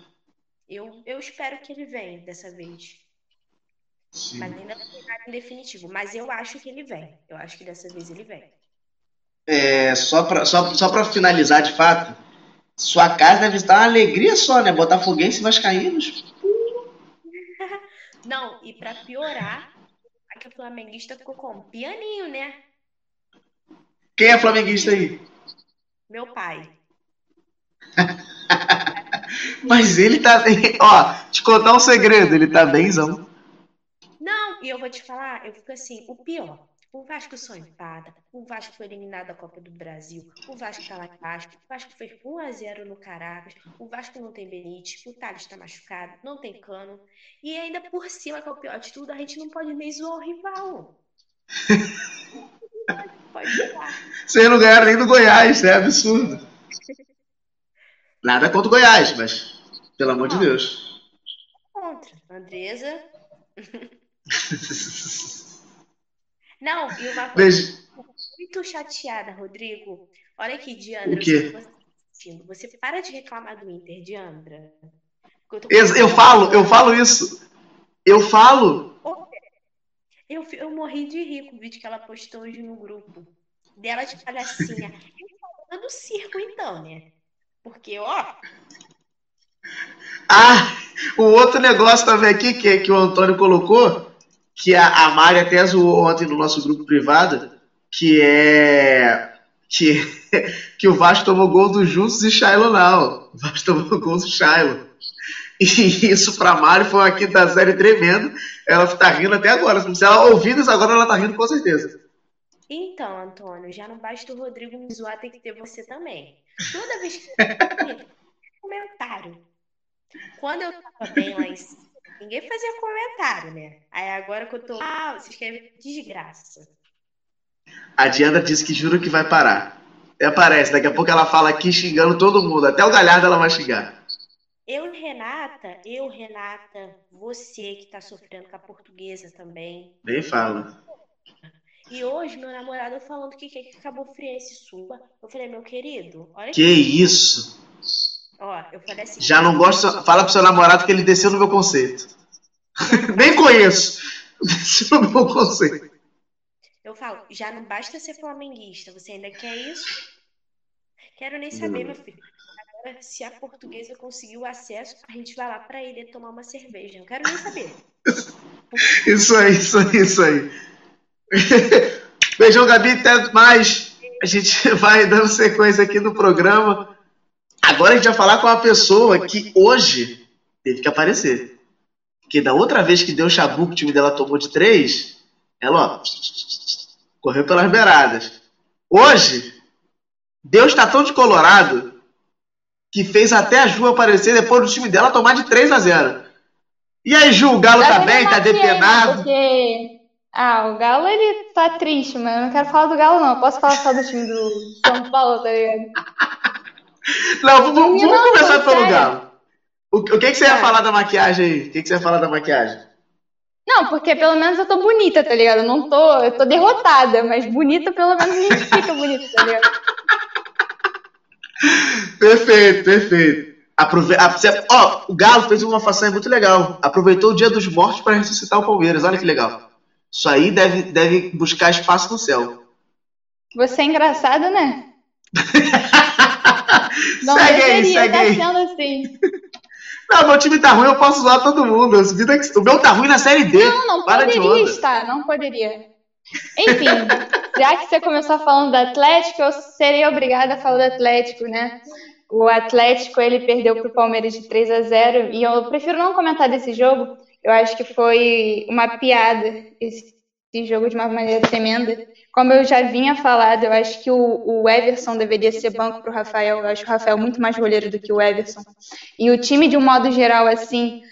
Eu, eu espero que ele venha dessa vez. Sim. Mas ainda não tem nada em definitivo. Mas eu acho que ele vem. Eu acho que dessa vez ele vem. É, só para só, só pra finalizar de fato, sua casa deve estar uma alegria só, né? Botafoguense e Vascaínos. Não, e pra piorar, a que a flamenguista ficou com pianinho, né? Quem é flamenguista aí? Meu pai. <laughs> Mas ele tá. Ó, te contar um segredo, ele tá benzão. Não, e eu vou te falar, eu fico assim, o pior. O Vasco só empada, o Vasco foi eliminado da Copa do Brasil, o Vasco tá lá embaixo, o Vasco fez 1x0 no Caracas, o Vasco não tem Benítez, o Thales tá machucado, não tem cano, e ainda por cima, que é o pior de tudo, a gente não pode nem zoar o rival. <laughs> pode zoar. Vocês não ganharam nem do Goiás, é absurdo. Nada contra o Goiás, mas pelo amor de Deus. Contra. Andresa. <laughs> Não, e uma coisa muito chateada, Rodrigo. Olha aqui, Diandra, O quê? você, você para de reclamar do Inter, Diandra. Eu, eu falo, eu falo isso. Eu falo. Eu, eu morri de rir com o vídeo que ela postou hoje no grupo. Dela de palhacinha. Eu do circo, então, né? Porque, ó. Ah, o outro negócio também aqui que, que o Antônio colocou, que a, a Mari até zoou ontem no nosso grupo privado, que é. Que, <laughs> que o Vasco tomou gol do Justus e Shiloh não. O Vasco tomou gol do Shiloh. E <laughs> isso pra Mari foi uma quinta série tremendo. Ela tá rindo até agora. Se ela ouvindo isso agora, ela tá rindo com certeza. Então, Antônio, já não basta o Rodrigo me zoar, tem que ter você também. Toda vez que <laughs> eu comentário. Quando eu tava bem lá em cima, ninguém fazia comentário, né? Aí agora que eu tô lá, você escreve desgraça. A Diana disse que jura que vai parar. Aparece, daqui a pouco ela fala aqui xingando todo mundo. Até o Galhardo ela vai xingar. Eu, Renata, eu, Renata, você que tá sofrendo com a portuguesa também. Nem fala. E hoje, meu namorado falando que quer que Cabo Friense suba. Eu falei, meu querido, olha Que isso? Ó, eu falei assim. Já não gosto. Fala pro seu namorado que ele desceu no meu conceito. <laughs> Nem conheço. <laughs> Desceu no meu conceito. Eu falo, já não basta ser flamenguista, você ainda quer isso? Quero nem saber, meu filho se a portuguesa conseguiu acesso, a gente vai lá para ele tomar uma cerveja. Não quero nem saber. <laughs> Isso aí, isso aí, isso aí. Beijão, Gabi, até mais. A gente vai dando sequência aqui no programa. Agora a gente vai falar com uma pessoa que hoje teve que aparecer. Porque da outra vez que deu chabu que o time dela tomou de três, ela ó, correu pelas beiradas. Hoje, Deus está tão descolorado que fez até a Ju aparecer depois do time dela tomar de 3 a 0 E aí, Ju, o Galo tá bem? Tá depenado? Porque... Ah, o Galo ele tá triste, mas eu não quero falar do Galo, não. Eu posso falar só do time do São Paulo, tá ligado? <laughs> Não, vamos, vamos começar pelo sério. Galo. O, o que, que você é. ia falar da maquiagem aí? O que, que você ia falar da maquiagem? Não, porque pelo menos eu tô bonita, tá ligado? Eu não tô. Eu tô derrotada, mas bonita pelo menos gente fica bonita, tá ligado? <laughs> perfeito, perfeito. Aprove... Ó, o Galo fez uma façanha muito legal. Aproveitou o dia dos mortos para ressuscitar o Palmeiras. Olha que legal. Isso aí deve, deve buscar espaço no céu. Você é engraçado, né? <laughs> Não segue aí, segue aí. assim. Não, meu time tá ruim, eu posso zoar todo mundo. O meu tá ruim na série D. Não, não Para poderia estar, não poderia. Enfim, <laughs> já que você começou falando do Atlético, eu seria obrigada a falar do Atlético, né? O Atlético ele perdeu para o Palmeiras de 3 a 0 e eu prefiro não comentar desse jogo. Eu acho que foi uma piada esse, esse jogo de uma maneira tremenda. Como eu já vinha falado, eu acho que o, o Everson deveria ser banco para o Rafael. Eu acho o Rafael muito mais goleiro do que o Everson. E o time, de um modo geral, assim,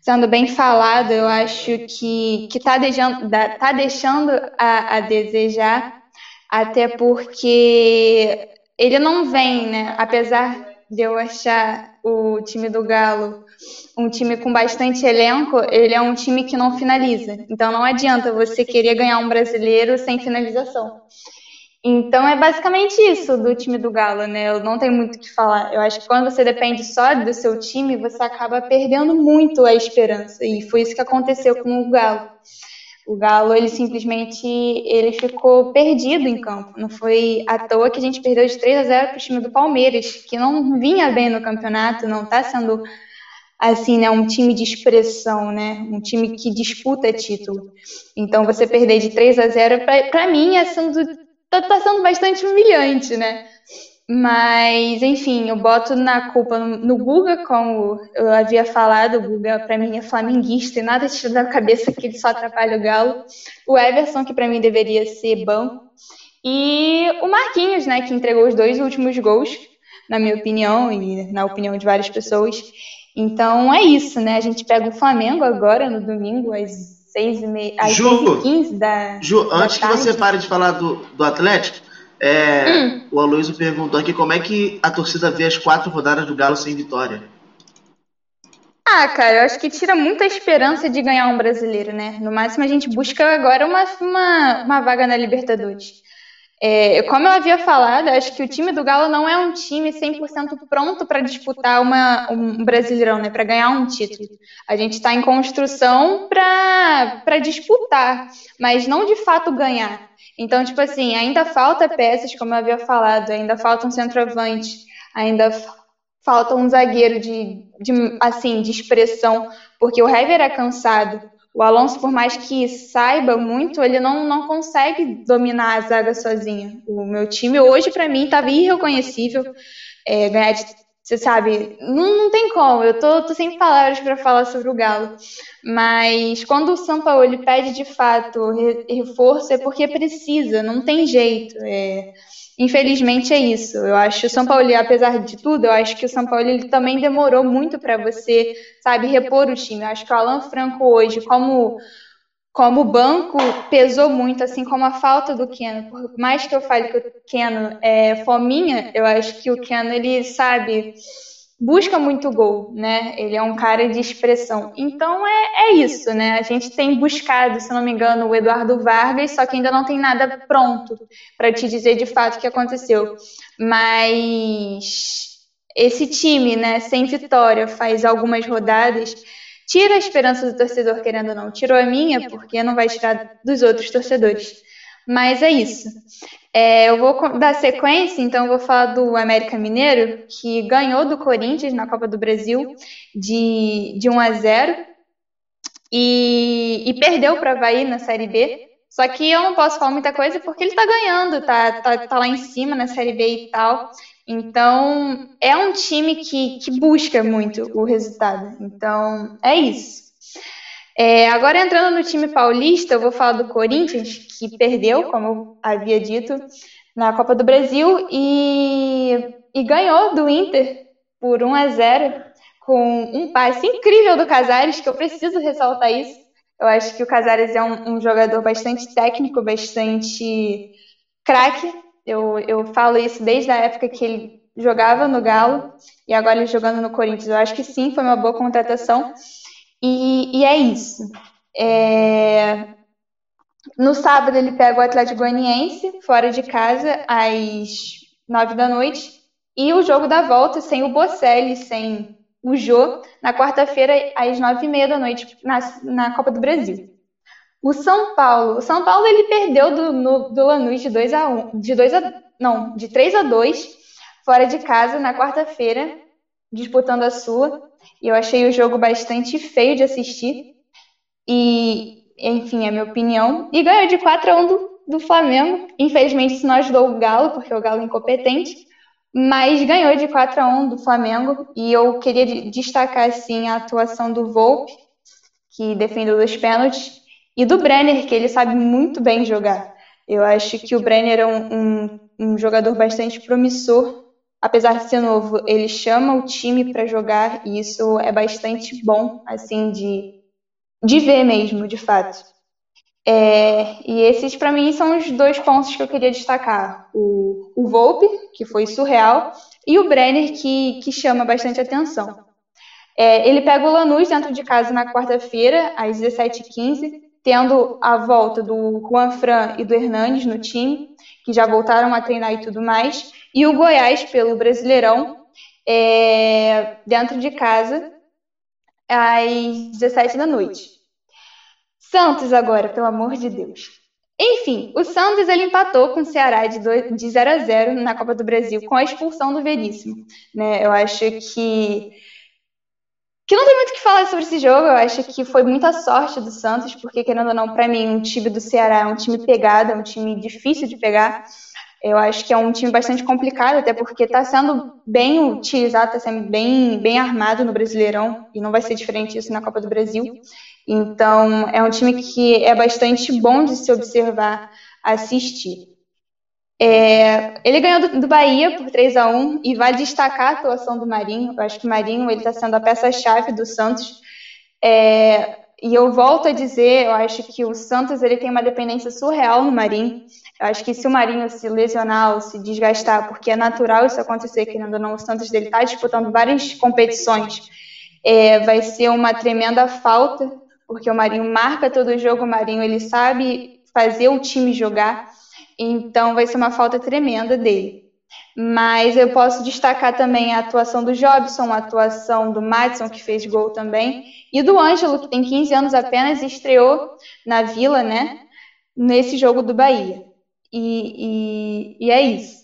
sendo bem falado, eu acho que está deixando, tá deixando a, a, desejar, até porque ele não vem, né? Apesar de eu achar o time do Galo um time com bastante elenco, ele é um time que não finaliza. Então não adianta você querer ganhar um brasileiro sem finalização. Então é basicamente isso do time do Galo, né? Eu não tenho muito o que falar. Eu acho que quando você depende só do seu time, você acaba perdendo muito a esperança. E foi isso que aconteceu com o Galo. O Galo, ele simplesmente ele ficou perdido em campo. Não foi à toa que a gente perdeu de 3 a 0 para o time do Palmeiras, que não vinha bem no campeonato, não está sendo assim, né, um time de expressão, né, um time que disputa título. Então você perder de 3 a 0 para mim é sendo tá, tá sendo bastante humilhante, né? Mas, enfim, eu boto na culpa no, no Guga, como eu havia falado, o Guga para mim é flamenguista e nada tira da cabeça que ele só atrapalha o Galo. O Everson, que para mim deveria ser banco. E o Marquinhos, né, que entregou os dois últimos gols, na minha opinião e na opinião de várias pessoas. Então é isso, né? A gente pega o Flamengo agora no domingo às seis e meia, às Ju, e quinze da. Ju, da antes tarde. que você pare de falar do, do Atlético, é, hum. o Aloysio perguntou aqui como é que a torcida vê as quatro rodadas do Galo sem vitória. Ah, cara, eu acho que tira muita esperança de ganhar um brasileiro, né? No máximo a gente busca agora uma, uma, uma vaga na Libertadores. É, como eu havia falado, acho que o time do Galo não é um time 100% pronto para disputar uma, um Brasileirão, né, para ganhar um título. A gente está em construção para disputar, mas não de fato ganhar. Então, tipo assim, ainda falta peças, como eu havia falado, ainda falta um centroavante, ainda falta um zagueiro de, de assim de expressão, porque o Hever é cansado. O Alonso, por mais que saiba muito, ele não, não consegue dominar a zaga sozinho. O meu time hoje, para mim, estava irreconhecível. É, ganhar de, você sabe, não, não tem como. Eu tô, tô sem palavras para falar sobre o Galo. Mas quando o São Paulo ele pede de fato reforço, é porque precisa, não tem jeito. É, Infelizmente é isso. Eu acho que o São Paulo, apesar de tudo, eu acho que o São Paulo ele também demorou muito para você, sabe, repor o time. Eu acho que o Alan Franco hoje, como como banco, pesou muito, assim como a falta do Keno. Por mais que eu fale que o Keno é fominha, eu acho que o Keno ele sabe busca muito gol, né? Ele é um cara de expressão. Então é, é isso, né? A gente tem buscado, se não me engano, o Eduardo Vargas, só que ainda não tem nada pronto para te dizer de fato o que aconteceu. Mas esse time, né, sem vitória, faz algumas rodadas, tira a esperança do torcedor, querendo ou não. Tirou a minha, porque não vai tirar dos outros torcedores. Mas é isso. É, eu vou dar sequência, então eu vou falar do América Mineiro, que ganhou do Corinthians na Copa do Brasil de, de 1 a 0 e, e perdeu para o Havaí na Série B. Só que eu não posso falar muita coisa porque ele está ganhando, tá, tá, tá lá em cima na Série B e tal. Então, é um time que, que busca muito o resultado. Então, é isso. É, agora entrando no time paulista, eu vou falar do Corinthians, que perdeu, como eu havia dito, na Copa do Brasil e, e ganhou do Inter por 1 a 0 com um passe incrível do Casares, que eu preciso ressaltar isso. Eu acho que o Casares é um, um jogador bastante técnico, bastante craque. Eu, eu falo isso desde a época que ele jogava no Galo e agora ele jogando no Corinthians. Eu acho que sim, foi uma boa contratação. E, e é isso. É... No sábado ele pega o Atlético Goianiense, fora de casa, às nove da noite. E o jogo da volta, sem o Bocelli, sem o Jô, na quarta-feira, às nove e meia da noite, na, na Copa do Brasil. O São Paulo. O São Paulo ele perdeu do, no, do Lanús de 2 a 1 de 2 a não, de 3 a 2 fora de casa na quarta-feira, disputando a Sula. E eu achei o jogo bastante feio de assistir. E, enfim, é minha opinião. E ganhou de 4 a 1 do, do Flamengo. Infelizmente, isso não ajudou o Galo, porque o Galo é incompetente. Mas ganhou de 4 a 1 do Flamengo. E eu queria destacar, assim, a atuação do Volpe, que defendeu os pênaltis. E do Brenner, que ele sabe muito bem jogar. Eu acho que o Brenner é um, um, um jogador bastante promissor apesar de ser novo, ele chama o time para jogar e isso é bastante bom, assim, de, de ver mesmo, de fato. É, e esses, para mim, são os dois pontos que eu queria destacar: o, o Volpe, que foi surreal, e o Brenner, que, que chama bastante atenção. É, ele pega o Lanús dentro de casa na quarta-feira, às 17h15, tendo a volta do Juan Fran e do Hernandes no time, que já voltaram a treinar e tudo mais e o Goiás pelo Brasileirão é, dentro de casa às 17 da noite. Santos agora, pelo amor de Deus. Enfim, o Santos ele empatou com o Ceará de, 2, de 0 a 0 na Copa do Brasil com a expulsão do Veríssimo. Né? Eu acho que que não tem muito o que falar sobre esse jogo. Eu acho que foi muita sorte do Santos, porque querendo ou não, para mim, um time do Ceará é um time pegado, é um time difícil de pegar. Eu acho que é um time bastante complicado, até porque está sendo bem utilizado, está sendo bem, bem armado no Brasileirão, e não vai ser diferente isso na Copa do Brasil. Então, é um time que é bastante bom de se observar, assistir. É, ele ganhou do, do, Bahia por 3 a 1 e vai destacar a atuação do Marinho. Eu acho que o Marinho está sendo a peça-chave do Santos. É, e eu volto a dizer, eu acho que o Santos ele tem uma dependência surreal no Marinho. Eu acho que se o Marinho se lesionar ou se desgastar, porque é natural isso acontecer, querendo ou não, o Santos dele está disputando várias competições, é, vai ser uma tremenda falta, porque o Marinho marca todo o jogo, o Marinho ele sabe fazer o time jogar. Então vai ser uma falta tremenda dele. Mas eu posso destacar também a atuação do Jobson, a atuação do Madison, que fez gol também, e do Ângelo, que tem 15 anos apenas e estreou na Vila, né? Nesse jogo do Bahia. E, e, e é isso.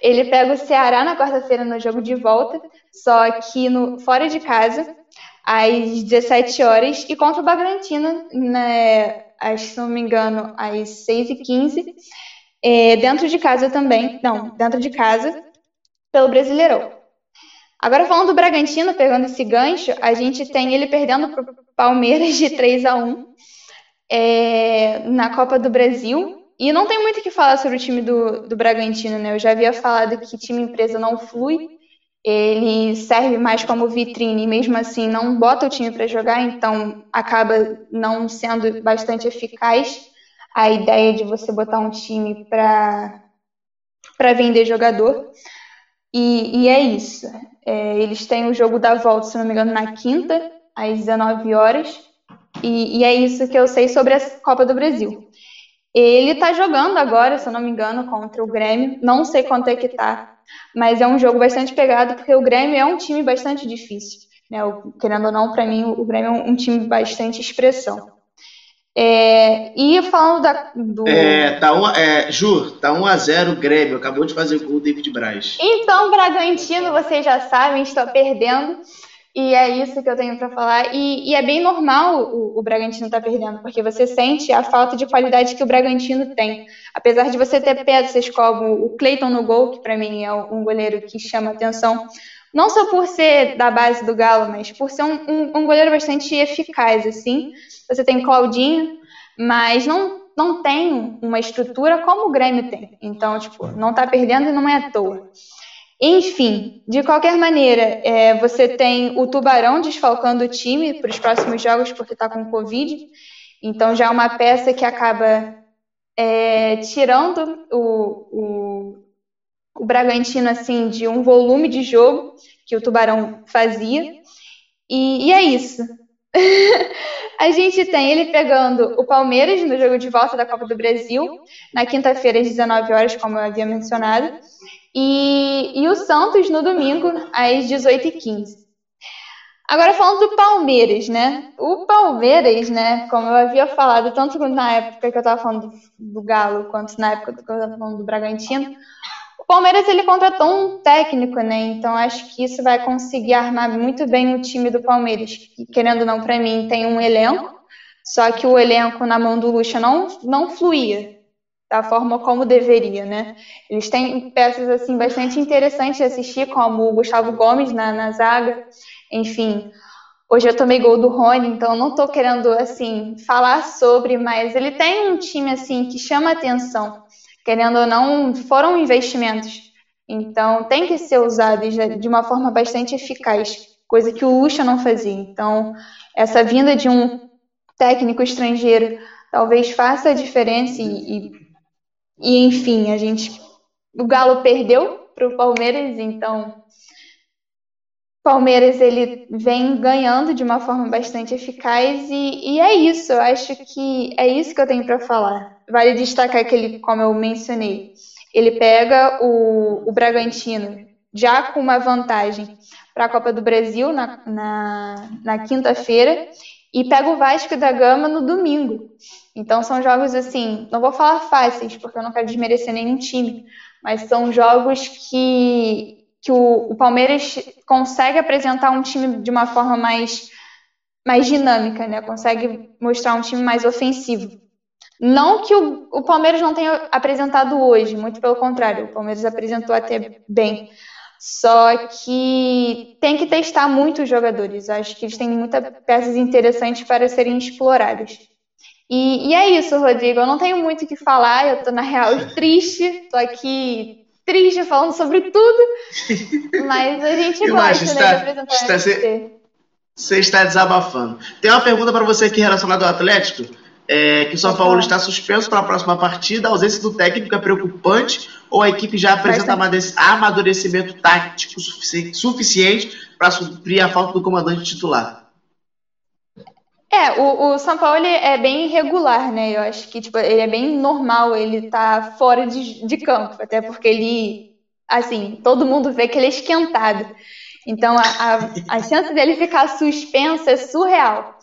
Ele pega o Ceará na quarta-feira no jogo de volta, só que no, fora de casa, às 17 horas, e contra o Bragantino, né, se não me engano, às 6h15. É, dentro de casa também, não, dentro de casa, pelo Brasileirão. Agora falando do Bragantino, pegando esse gancho, a gente tem ele perdendo para o Palmeiras de 3 a 1 é, na Copa do Brasil. E não tem muito o que falar sobre o time do, do Bragantino, né? Eu já havia falado que time empresa não flui, ele serve mais como vitrine, e mesmo assim não bota o time para jogar, então acaba não sendo bastante eficaz a ideia de você botar um time para vender jogador. E, e é isso. É, eles têm o jogo da volta, se não me engano, na quinta, às 19 horas. E, e é isso que eu sei sobre a Copa do Brasil. Ele está jogando agora, se eu não me engano, contra o Grêmio. Não sei quanto é que tá, mas é um jogo bastante pegado, porque o Grêmio é um time bastante difícil. Né? querendo ou não, para mim, o Grêmio é um time bastante expressão. É, e falando da, do. É, tá um, é, Ju, tá 1x0 o Grêmio. Acabou de fazer o gol David Braz. Então, Bragantino, vocês já sabem, está perdendo. E é isso que eu tenho para falar. E, e, é bem normal o, o Bragantino estar tá perdendo, porque você sente a falta de qualidade que o Bragantino tem. Apesar de você ter peças como o Cleiton no gol, que para mim é um goleiro que chama atenção, não só por ser da base do Galo, mas por ser um, um, um goleiro bastante eficaz, assim. Você tem Claudinho, mas não, não tem uma estrutura como o Grêmio tem. Então, tipo, não tá perdendo e não é à toa. Enfim, de qualquer maneira, é, você tem o Tubarão desfalcando o time para os próximos jogos porque está com Covid. Então já é uma peça que acaba é, tirando o, o, o Bragantino assim de um volume de jogo que o Tubarão fazia. E, e é isso. <laughs> a gente tem ele pegando o Palmeiras no jogo de volta da Copa do Brasil, na quinta-feira às 19 horas, como eu havia mencionado, e, e o Santos no domingo às 18h15. Agora falando do Palmeiras, né? O Palmeiras, né, como eu havia falado, tanto na época que eu estava falando do, Galo, quanto na época que eu estava falando do Bragantino, Palmeiras ele contratou um técnico, né? Então acho que isso vai conseguir armar muito bem o time do Palmeiras. Que, querendo ou não, para mim tem um elenco, só que o elenco na mão do Lucha não não fluía da forma como deveria, né? Eles têm peças assim bastante interessantes de assistir, como o Gustavo Gomes na, na zaga, enfim. Hoje eu tomei gol do Rony, então não estou querendo assim falar sobre, mas ele tem um time assim que chama atenção querendo ou não, foram investimentos. Então, tem que ser usado de uma forma bastante eficaz, coisa que o Lucha não fazia. Então, essa vinda de um técnico estrangeiro talvez faça a diferença e, e, e enfim, a gente. O Galo perdeu para o Palmeiras, então Palmeiras ele vem ganhando de uma forma bastante eficaz e, e é isso. Eu acho que é isso que eu tenho para falar. Vale destacar que ele, como eu mencionei, ele pega o, o Bragantino já com uma vantagem para a Copa do Brasil na, na, na quinta-feira e pega o Vasco da Gama no domingo. Então são jogos assim, não vou falar fáceis porque eu não quero desmerecer nenhum time, mas são jogos que que o, o Palmeiras consegue apresentar um time de uma forma mais, mais dinâmica, né? Consegue mostrar um time mais ofensivo. Não que o, o Palmeiras não tenha apresentado hoje, muito pelo contrário, o Palmeiras apresentou até bem. Só que tem que testar muito os jogadores. Acho que eles têm muitas peças interessantes para serem exploradas. E, e, é isso, Rodrigo. Eu não tenho muito o que falar. Eu tô, na real, <laughs> triste. Tô aqui triste falando sobre tudo, mas a gente gosta né, está, de apresentar está, você, você está desabafando. Tem uma pergunta para você aqui relacionada ao Atlético, é, que o São Paulo está suspenso para a próxima partida, a ausência do técnico é preocupante ou a equipe já apresenta amadurecimento tático suficiente para suprir a falta do comandante titular? É, o, o São Paulo é bem irregular, né? Eu acho que tipo, ele é bem normal ele tá fora de, de campo, até porque ele, assim, todo mundo vê que ele é esquentado. Então a, a, a chance dele ficar suspenso é surreal.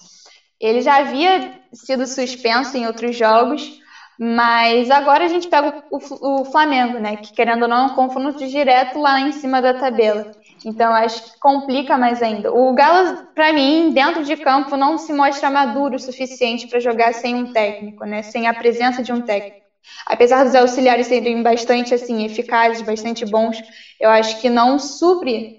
Ele já havia sido suspenso em outros jogos, mas agora a gente pega o, o Flamengo, né? Que querendo ou não, é um confronto direto lá em cima da tabela. Então acho que complica mais ainda. O Galo, para mim, dentro de campo, não se mostra maduro o suficiente para jogar sem um técnico, né? Sem a presença de um técnico. Apesar dos auxiliares serem bastante assim eficazes, bastante bons, eu acho que não supre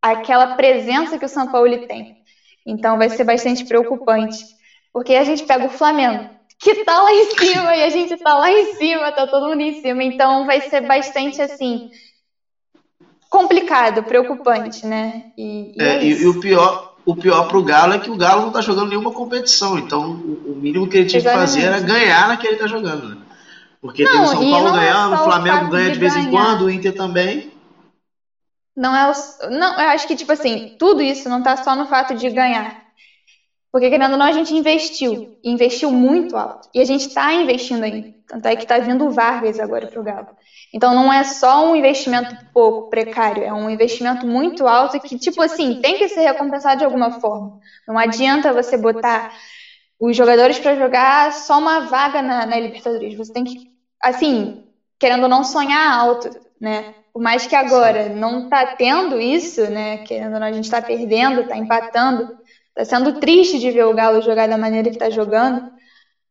aquela presença que o São Paulo tem. Então vai ser bastante preocupante, porque a gente pega o Flamengo, que tá lá em cima e a gente tá lá em cima, tá todo mundo em cima. Então vai ser bastante assim complicado, preocupante, né? E, e, é, é e, e o pior, o pior pro Galo é que o Galo não tá jogando nenhuma competição. Então o, o mínimo que ele tinha Exatamente. que fazer era ganhar naquele que ele tá jogando. Né? Porque não, tem o São Paulo é ganhando, é o Flamengo ganha de, de vez ganhar. em quando, o Inter também. Não é o, não, eu acho que tipo assim, tudo isso não tá só no fato de ganhar. Porque, querendo ou não, a gente investiu. E investiu muito alto. E a gente está investindo ainda. Tanto é que está vindo o Vargas agora para o Galo. Então, não é só um investimento pouco precário. É um investimento muito alto que, tipo assim, tem que ser recompensado de alguma forma. Não adianta você botar os jogadores para jogar só uma vaga na, na Libertadores. Você tem que, assim, querendo ou não, sonhar alto, né? Por mais que agora não está tendo isso, né? Querendo ou não, a gente está perdendo, está empatando Tá sendo triste de ver o Galo jogar da maneira que está jogando,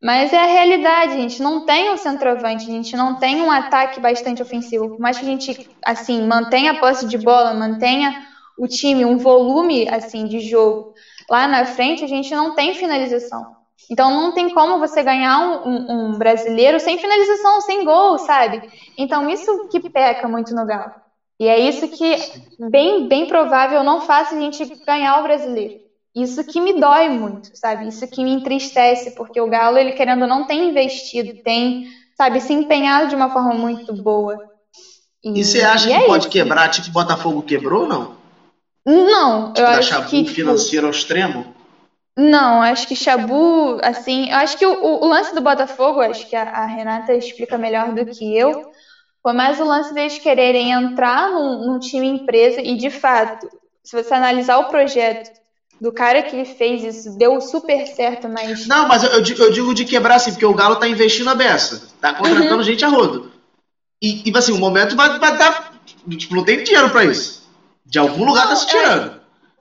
mas é a realidade, a gente não tem um centroavante, a gente não tem um ataque bastante ofensivo. Por mais que a gente, assim, mantenha a posse de bola, mantenha o time, um volume, assim, de jogo lá na frente, a gente não tem finalização. Então não tem como você ganhar um, um, um brasileiro sem finalização, sem gol, sabe? Então isso que peca muito no Galo. E é isso que bem, bem provável não faça a gente ganhar o brasileiro. Isso que me dói muito, sabe? Isso que me entristece, porque o Galo, ele querendo não tem investido, tem, sabe, se empenhado de uma forma muito boa. E, e você acha que é pode isso. quebrar, tipo Botafogo quebrou ou não? Não, tipo, eu acho chabu que financeiro ao extremo? Não, acho que Chabu, assim, eu acho que o, o lance do Botafogo, acho que a, a, Renata explica melhor do que eu, foi mais o lance deles quererem entrar num, num time empresa e, de fato, se você analisar o projeto do cara que fez isso deu super certo, mas. Não, mas eu, eu, digo de quebrar assim, porque o Galo tá investindo a beça. Tá contratando uhum. gente a rodo. E, tipo assim, o momento vai, vai dar. Tipo, não tem dinheiro pra isso. De algum lugar não, tá se tirando. É...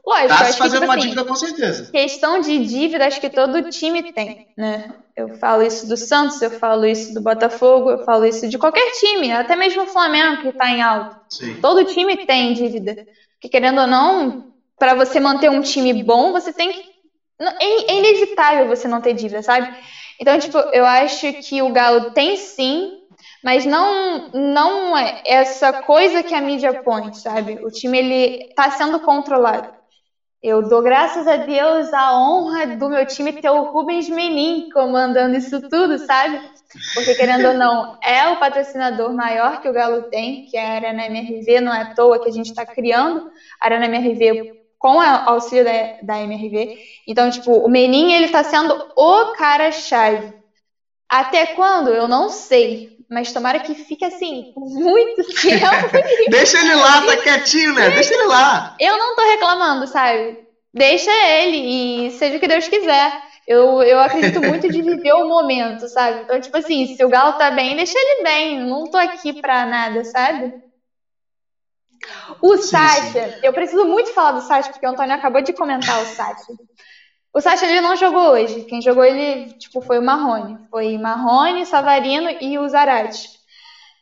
Lógico, tá se fazendo que, tipo, uma assim, dívida com certeza. Questão de dívida, acho que todo time tem, né? Eu falo isso do Santos, eu falo isso do Botafogo, eu falo isso de qualquer time, até mesmo o Flamengo que tá em alto. Sim. Todo time tem dívida. Porque querendo ou não, para você manter um time bom, você tem que. É, é inevitável você não ter dívida, sabe? Então, tipo, eu acho que o Galo tem sim, mas não não é essa coisa que a mídia põe, sabe? O time ele tá sendo controlado. Eu dou graças a Deus a honra do meu time ter o Rubens Menin comandando isso tudo, sabe? Porque, querendo ou não, é o patrocinador maior que o Galo tem, que é a Arena MRV, não é à toa que a gente está criando a Arena MRV com o auxílio da, da MRV. Então, tipo, o Menin, ele tá sendo o cara-chave. Até quando? Eu não sei. Mas tomara que fique assim, muito <laughs> tempo. <laughs> Deixa ele lá, tá quietinho, né? Deixa ele lá. Eu não tô reclamando, sabe? Deixa ele e seja o que Deus quiser. Eu, eu acredito muito de viver o momento, sabe? Então, tipo assim, se o Galo tá bem, deixa ele bem. Não tô aqui pra nada, sabe? O sim, Sacha, sim. eu preciso muito falar do Sacha, porque o Antônio acabou de comentar o Sacha. O Sacha ele não jogou hoje. Quem jogou ele tipo, foi o Marrone. Foi Marrone, Savarino e o Zarate.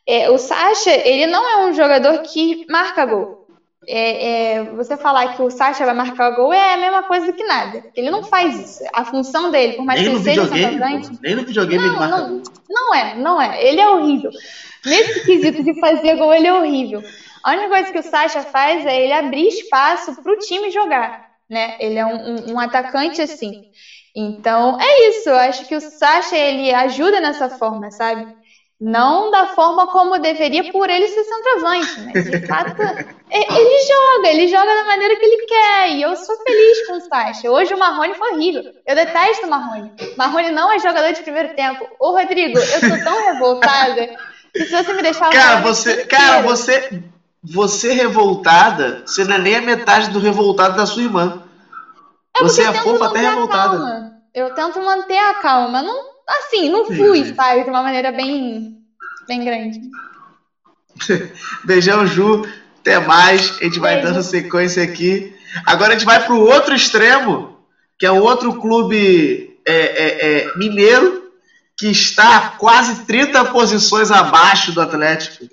É, o Sacha, ele não é um jogador que marca gol. É, é, você falar que o Sacha vai marcar gol é a mesma coisa que nada. Ele não faz isso. A função dele, por mais nem que ele seja centroavante. Nem no videogame ele marca não, gol. Não é, não é. Ele é horrível. Nesse quesito de fazer gol, ele é horrível. A única coisa que o Sacha faz é ele abrir espaço para o time jogar, né? Ele é um, um, um, atacante assim. Então, é isso. Eu acho que o Sacha, ele ajuda nessa forma, sabe? Não da forma como deveria por ele ser centroavante, mas de fato ele joga, ele joga da maneira que ele quer. E eu sou feliz com o Sacha. Hoje o Marrone foi horrível. Eu detesto o Marrone. Marrone não é jogador de primeiro tempo. Ô, Rodrigo, eu tô tão revoltada que se você me deixar. Cara, você, cara, você, você revoltada, você não é nem a metade do revoltado da sua irmã. É você é fofa até revoltada. Eu tento manter a calma. Não, assim, não fui, Sim. sabe? De uma maneira bem, bem grande. <laughs> Beijão, Ju. Até mais. A gente vai Beijo. dando sequência aqui. Agora a gente vai para o outro extremo, que é o outro clube é, é, é, mineiro, que está quase 30 posições abaixo do Atlético.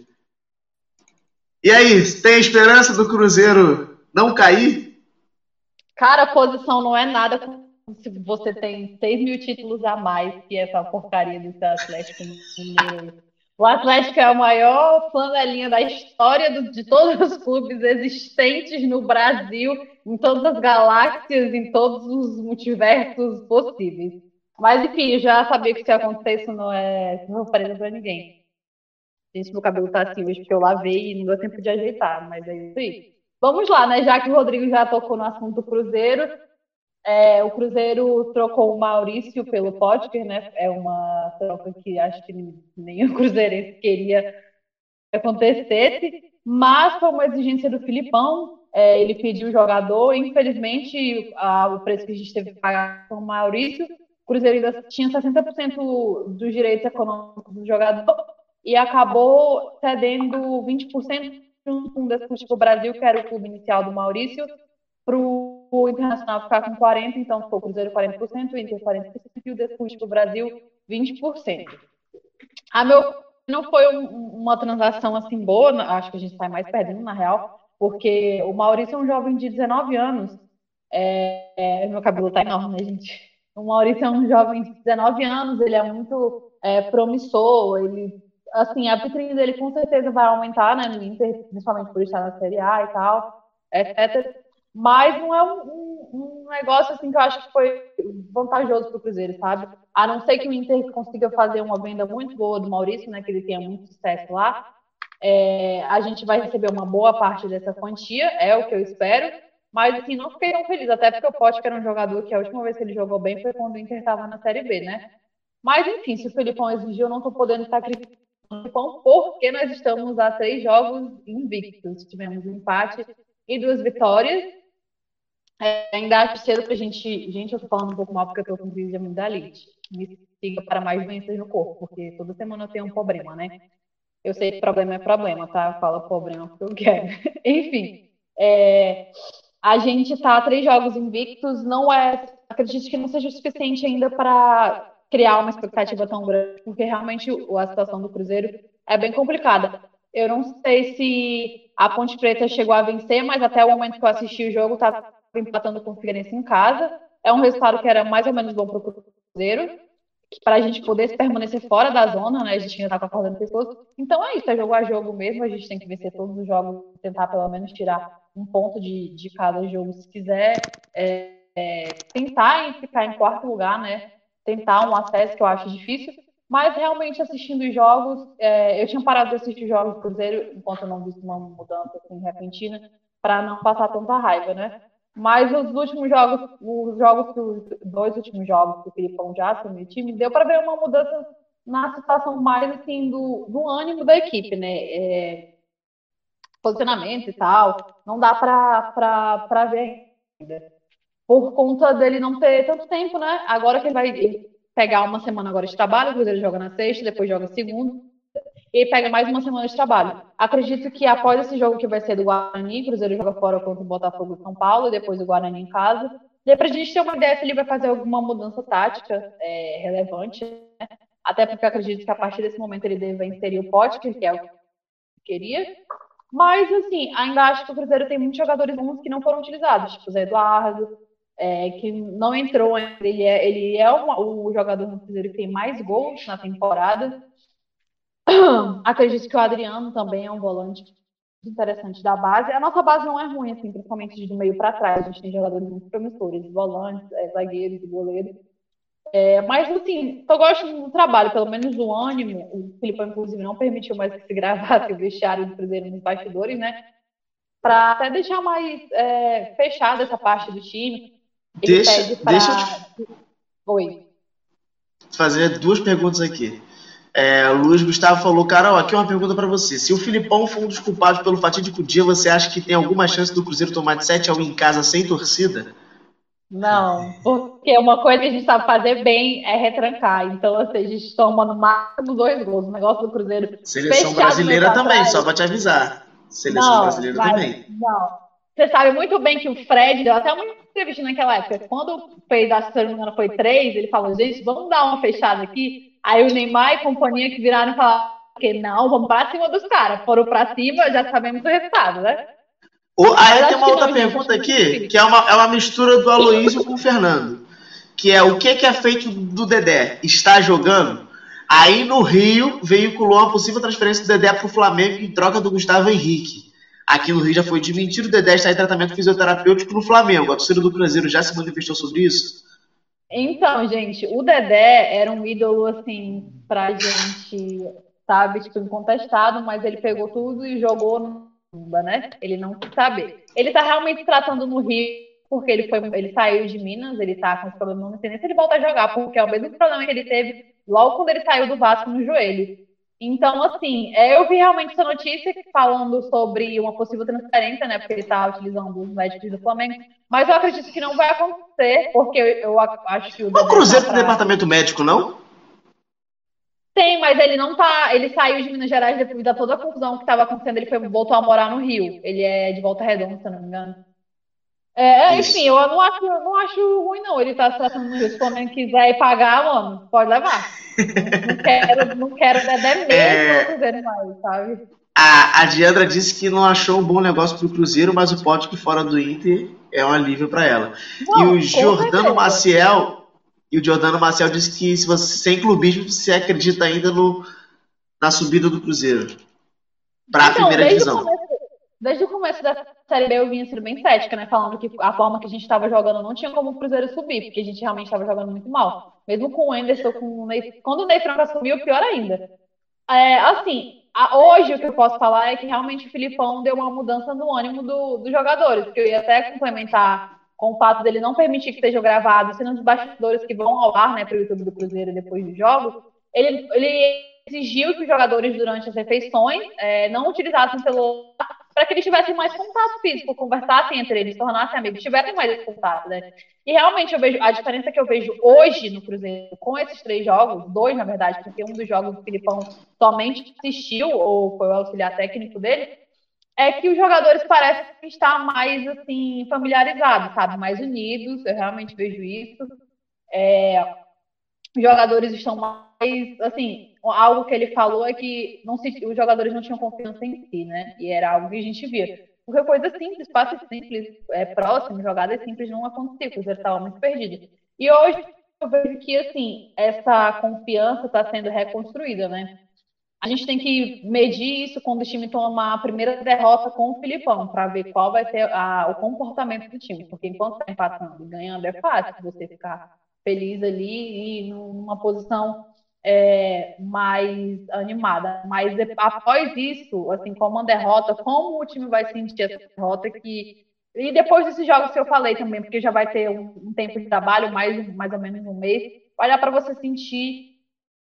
E aí, tem esperança do Cruzeiro não cair? Cara, a posição não é nada se você tem 6 mil títulos a mais que essa porcaria desse Atlético. O Atlético é a maior flanelinha da história do, de todos os clubes existentes no Brasil, em todas as galáxias, em todos os multiversos possíveis. Mas, enfim, já sabia que se acontecer isso não é surpresa para ninguém. Gente, meu cabelo tá assim hoje porque eu lavei e não deu tempo de ajeitar, mas é isso aí. Vamos lá, né? Já que o Rodrigo já tocou no assunto do Cruzeiro, é, o Cruzeiro trocou o Maurício pelo Potker, né? É uma troca que acho que nem o Cruzeirense queria que acontecesse, mas foi uma exigência do Filipão. É, ele pediu o jogador, infelizmente, a, o preço que a gente teve que pagar com o Maurício, o Cruzeiro ainda tinha 60% dos direitos econômicos do jogador e acabou cedendo 20% junto com o Desportivo Brasil, que era o clube inicial do Maurício, para o Internacional ficar com 40%, então ficou o Cruzeiro 40%, o Inter 40% e o Desportivo Brasil 20%. A meu não foi um, uma transação assim boa, acho que a gente sai mais perdendo na real, porque o Maurício é um jovem de 19 anos. É, é, meu cabelo tá enorme, né, gente? O Maurício é um jovem de 19 anos, ele é muito é, promissor, ele assim, a vitrine dele com certeza vai aumentar, né, no Inter, principalmente por estar na Série A e tal, etc. Mas não é um, um, um negócio assim que eu acho que foi vantajoso para o Cruzeiro, sabe? A não ser que o Inter consiga fazer uma venda muito boa do Maurício, né, que ele tenha muito sucesso lá, é, a gente vai receber uma boa parte dessa quantia, é o que eu espero. Mas assim, não fiquei tão feliz, até porque o Pote, que era um jogador que a última vez que ele jogou bem foi quando o Inter estava na Série B, né? Mas enfim, se o Felipão exigiu, eu não estou podendo estar criticando porque nós estamos a três jogos invictos. Tivemos um empate e duas vitórias. É, ainda acho cedo para a gente. Gente, eu estou falando um pouco mal porque eu estou com crise de amigdalite. Me siga para mais doenças no corpo, porque toda semana eu tenho um problema, né? Eu sei que problema é problema, tá? Fala problema porque eu quero. <laughs> Enfim, é, a gente a três jogos invictos. Não é. Acredito que não seja o suficiente ainda para criar uma expectativa tão grande, porque realmente a situação do Cruzeiro é bem complicada. Eu não sei se a Ponte Preta chegou a vencer, mas até o momento que eu assisti o jogo, estava empatando com o Figueirense em casa. É um resultado que era mais ou menos bom para o Cruzeiro, para a gente poder permanecer fora da zona, né? A gente ainda está acordando pessoas. Então é isso, é jogo a jogo mesmo. A gente tem que vencer todos os jogos, tentar pelo menos tirar um ponto de, de cada jogo, se quiser. É, é, tentar ficar em quarto lugar, né? Tentar um acesso que eu acho difícil, mas realmente assistindo os jogos, é, eu tinha parado de assistir jogos do Cruzeiro enquanto eu não vi uma mudança assim, repentina, para não passar tanta raiva, né? Mas os últimos jogos, os jogos, os dois últimos jogos que o Filipão já assumiu o time, deu para ver uma mudança na situação mais assim do, do ânimo da equipe, né? É, posicionamento e tal, não dá para ver ainda por conta dele não ter tanto tempo, né? Agora que ele vai pegar uma semana agora de trabalho, o Cruzeiro joga na sexta, depois joga segunda, e pega mais uma semana de trabalho. Acredito que após esse jogo que vai ser do Guarani, o Cruzeiro joga fora contra o Botafogo e São Paulo, e depois o Guarani em casa. Dê pra gente ter uma ideia se ele vai fazer alguma mudança tática é, relevante, né? Até porque acredito que a partir desse momento ele deve inserir o Potker, que é o que queria. Mas, assim, ainda acho que o Cruzeiro tem muitos jogadores bons que não foram utilizados, tipo o Zé Eduardo, é, que não entrou ainda. Ele é, ele é uma, o jogador no Cruzeiro que tem mais gols na temporada. <clears throat> Acredito que o Adriano também é um volante interessante da base. A nossa base não é ruim, assim, principalmente do meio para trás. A gente tem jogadores muito promissores, volantes, é, zagueiros goleiros. É, mas, assim, eu gosto do trabalho, pelo menos o ânimo. O Filipão, inclusive, não permitiu mais que se <laughs> gravasse o vestiário do Cruzeiro nos bastidores, né? Para até deixar mais é, fechada essa parte do time. Ele deixa, pra... deixa eu te... Oi. fazer duas perguntas aqui. É, Luiz Gustavo falou, Carol, aqui é uma pergunta para você. Se o Filipão for um dos culpados pelo fatídico dia, você acha que tem alguma chance do Cruzeiro tomar de 7 a 1 em casa sem torcida? Não, porque uma coisa que a gente sabe fazer bem é retrancar. Então, assim, a gente toma no máximo dois gols. O negócio do Cruzeiro. Seleção brasileira também, só para te avisar. Seleção não, brasileira vai, também. Não. Você sabe muito bem que o Fred deu até uma entrevista naquela época. Quando fez, acho que se não me engano, foi três, ele falou, gente, vamos dar uma fechada aqui. Aí o Neymar e companhia que viraram e falaram que não, vamos para cima dos caras. Foram para cima, já sabemos o resultado, né? O, aí tem uma outra pergunta aqui, que é uma, é uma mistura do Aloysio com o Fernando. Que é o que, que é feito do Dedé? Está jogando? Aí no Rio veiculou a possível transferência do Dedé para o Flamengo em troca do Gustavo Henrique. Aqui no Rio já foi desmentido, o Dedé está em tratamento fisioterapêutico no Flamengo. A torcida do Cruzeiro já se manifestou sobre isso? Então, gente, o Dedé era um ídolo, assim, pra gente, sabe, tipo, incontestado, mas ele pegou tudo e jogou no né? Ele não sabe. Ele tá realmente tratando no Rio, porque ele foi, ele saiu de Minas, ele tá com esse problema, não sei nem se ele volta a jogar, porque é o mesmo problema que ele teve logo quando ele saiu do Vasco no joelho. Então, assim, é, eu vi realmente essa notícia falando sobre uma possível transferência, né? Porque ele tá utilizando os médicos do Flamengo. Mas eu acredito que não vai acontecer, porque eu, eu acho que o. O Cruzeiro tá departamento médico, não? Tem, mas ele não tá. Ele saiu de Minas Gerais devido a toda a confusão que estava acontecendo. Ele foi, voltou a morar no Rio. Ele é de volta redonda, se eu não me engano. É, enfim, eu não acho, não acho ruim, não. Ele tá se tratando. Se o Flamengo quiser ir pagar, mano, pode levar. não quero, não quero Dedé mesmo é... Cruzeiro mais, sabe? A, a Diandra disse que não achou um bom negócio pro Cruzeiro, mas o pote que fora do Inter é um alívio para ela. Não, e o Jordano Maciel e o Giordano Marcel disse que se você sem clubismo, você acredita ainda no, na subida do Cruzeiro para a então, primeira divisão. Começo, desde o começo da Série B eu vinha sendo bem cética, né? Falando que a forma que a gente estava jogando não tinha como o Cruzeiro subir, porque a gente realmente estava jogando muito mal. Mesmo com o Anderson, com o Ney, quando o Ney Franco assumiu, pior ainda. É, assim, a, hoje o que eu posso falar é que realmente o Filipão deu uma mudança no ânimo do, dos jogadores, porque eu ia até complementar com o fato dele não permitir que sejam gravados, sendo os bastidores que vão ao ar né, para o YouTube do Cruzeiro depois dos jogos, ele, ele exigiu que os jogadores, durante as refeições, é, não utilizassem celular para que eles tivessem mais contato físico, conversassem entre eles, tornassem amigos, tivessem mais esse contato, né? E realmente eu vejo a diferença que eu vejo hoje no Cruzeiro com esses três jogos, dois na verdade, porque um dos jogos o Filipão somente assistiu ou foi o auxiliar técnico dele, é que os jogadores parecem estar mais assim familiarizados, sabe, mais unidos. Eu realmente vejo isso. É, os jogadores estão mais assim, algo que ele falou é que não se, os jogadores não tinham confiança em si, né? E era algo que a gente via. Porque coisa simples, passos simples, é, próximo, jogadas simples não acontecia, o Cruzeiro estava muito perdido. E hoje eu vejo que assim, essa confiança está sendo reconstruída, né? A gente tem que medir isso quando o time toma a primeira derrota com o Filipão, para ver qual vai ser a, o comportamento do time. Porque enquanto está empatando e ganhando, é fácil você ficar feliz ali e numa posição é, mais animada. Mas após isso, assim, como uma derrota, como o time vai sentir essa derrota que. E depois desses jogos que eu falei também, porque já vai ter um, um tempo de trabalho, mais, mais ou menos um mês, vai dar para você sentir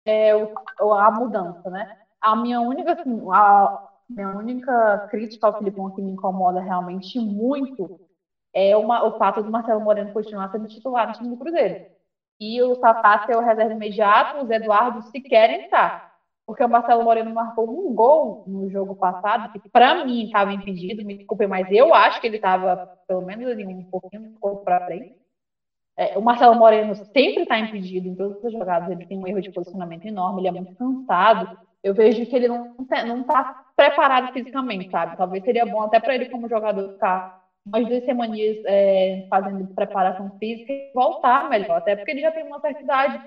é, a mudança, né? a minha única, assim, a minha única crítica ao Filipão que me incomoda realmente muito é uma, o fato do Marcelo Moreno continuar sendo titular no time do Cruzeiro. E o Safata é o reserva imediato, os Eduardo se querem estar. Porque o Marcelo Moreno marcou um gol no jogo passado, que para mim estava impedido, me desculpe, mas eu acho que ele estava pelo menos um pouquinho para frente. É, o Marcelo Moreno sempre está impedido em todas as jogadas, ele tem um erro de posicionamento enorme, ele é muito cansado eu vejo que ele não não está preparado fisicamente, sabe? Talvez seria bom até para ele como jogador ficar umas duas semanas é, fazendo preparação física e voltar melhor, até porque ele já tem uma certa idade.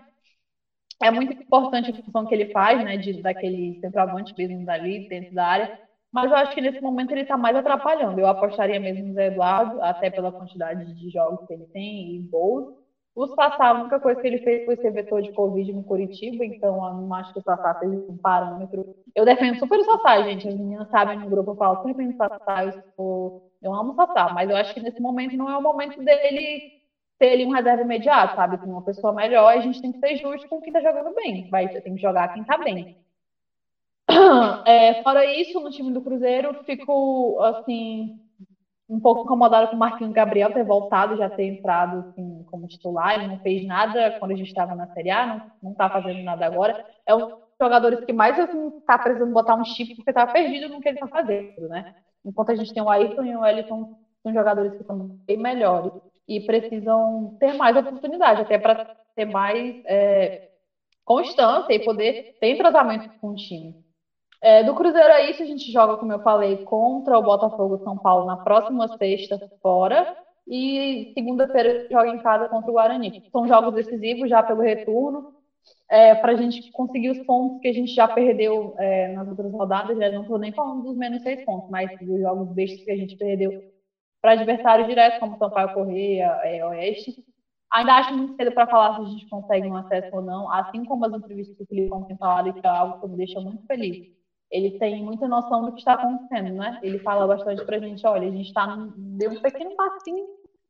É muito importante a função que ele faz, né, de, daquele centroavante mesmo dali, dentro da área, mas eu acho que nesse momento ele está mais atrapalhando. Eu apostaria mesmo no Zé Eduardo, até pela quantidade de jogos que ele tem e gols, O Sassá, a única coisa que ele fez foi ser vetor de Covid no Curitiba, então eu não acho que o Sassá seja um parâmetro. Eu defendo super o Sassá, gente. As meninas sabem no grupo, eu falo bem o Sassá, eu, sou... eu amo Sassá, mas eu acho que nesse momento não é o momento dele ter ele um reserva imediato, sabe? Com uma pessoa melhor, a gente tem que ser justo com quem tá jogando bem. Vai, tem que jogar quem tá bem. <clears throat> É, fora isso, no time do Cruzeiro, fico, assim, um pouco incomodada com o Marquinhos Gabriel ter voltado, já ter entrado assim, como titular. Ele não fez nada quando a gente estava na Série A, não está fazendo nada agora. É um dos jogadores que mais está assim, tá precisando botar um chip porque está perdido no que ele está fazendo, né? Enquanto a gente tem o Ayrton e o Wellington, são jogadores que são bem melhores e precisam ter mais oportunidade, até para ter mais é, constância e poder ter entrosamento com o time. É, do Cruzeiro é isso, a gente joga, como eu falei, contra o Botafogo São Paulo na próxima sexta fora e segunda-feira joga em casa contra o Guarani. São jogos decisivos já pelo retorno, é, para a gente conseguir os pontos que a gente já perdeu é, nas outras rodadas. Já não estou nem falando dos menos seis pontos, mas dos jogos bestas que a gente perdeu para adversários diretos, como Sampaio Correia, é, Oeste. Ainda acho muito cedo para falar se a gente consegue um acesso ou não, assim como as entrevistas que o Felipe tem falado, que é algo que me deixa muito feliz ele tem muita noção do que está acontecendo, né? Ele fala bastante para a gente, olha, a gente está deu um pequeno passinho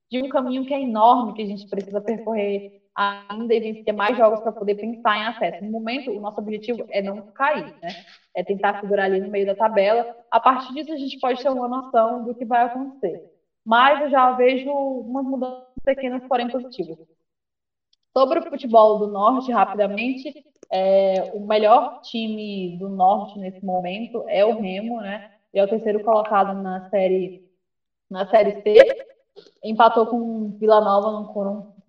de um caminho que é enorme, que a gente precisa percorrer ainda e ter mais jogos para poder pensar em acesso. No momento, o nosso objetivo é não cair, né? É tentar segurar ali no meio da tabela. A partir disso, a gente pode ter uma noção do que vai acontecer. Mas eu já vejo umas mudanças pequenas, porém positivas. Sobre o futebol do Norte, rapidamente, é, o melhor time do Norte nesse momento é o Remo, né? Ele é o terceiro colocado na série, na série C. Empatou com Vila Nova no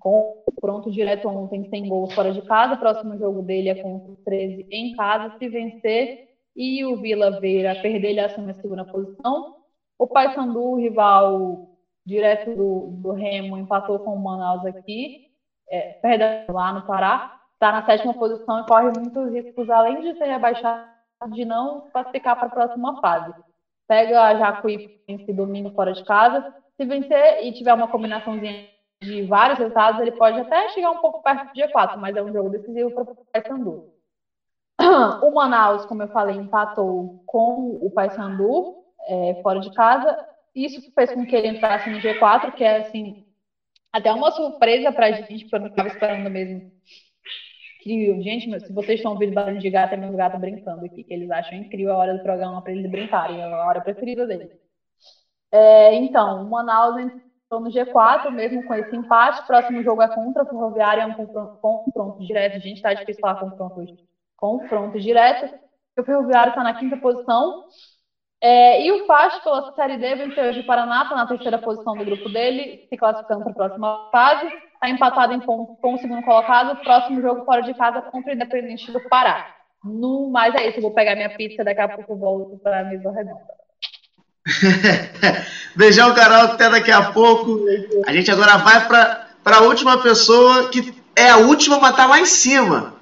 confronto direto ontem, sem gols fora de casa. O próximo jogo dele é contra o 13 em casa. Se vencer e o Vila Veira perder, ele assume a segunda posição. O Paysandu, rival direto do, do Remo, empatou com o Manaus aqui é, perdão, lá no Pará, está na sétima posição e corre muitos riscos, além de ser rebaixado, de não classificar para a próxima fase. Pega a Jacuí esse domingo fora de casa, se vencer e tiver uma combinaçãozinha de vários resultados, ele pode até chegar um pouco perto do G4, mas é um jogo decisivo para o Paysandu. <clears throat> O Manaus, como eu falei, empatou com o Paysandu é, fora de casa. Isso fez com que ele entrasse no G4, que é assim até uma surpresa pra gente, porque eu não estava esperando mesmo. Incrível. Gente, se vocês estão ouvindo barulho de gato, é meu gato brincando aqui, que eles acham incrível a hora do programa para eles brincarem, é a hora preferida deles. É, então, o Manaus entrou no G4, mesmo com esse empate. Próximo jogo é contra a Ferroviária, é um confronto, confronto direto. Gente, tá difícil falar confronto. Confronto direto. O Ferroviário está na quinta posição. É, e o Fast, pela Série D, venceu hoje o Paraná, está na terceira posição do grupo dele, se classificando para a próxima fase. Está empatado em pontos com o segundo colocado. Próximo jogo fora de casa contra o Independente do Pará. No mais é isso, eu vou pegar minha pizza, daqui a pouco volto para a mesa redonda. <laughs> Beijão, Carol, até daqui a pouco. A gente agora vai para a última pessoa, que é a última, mas tá lá em cima.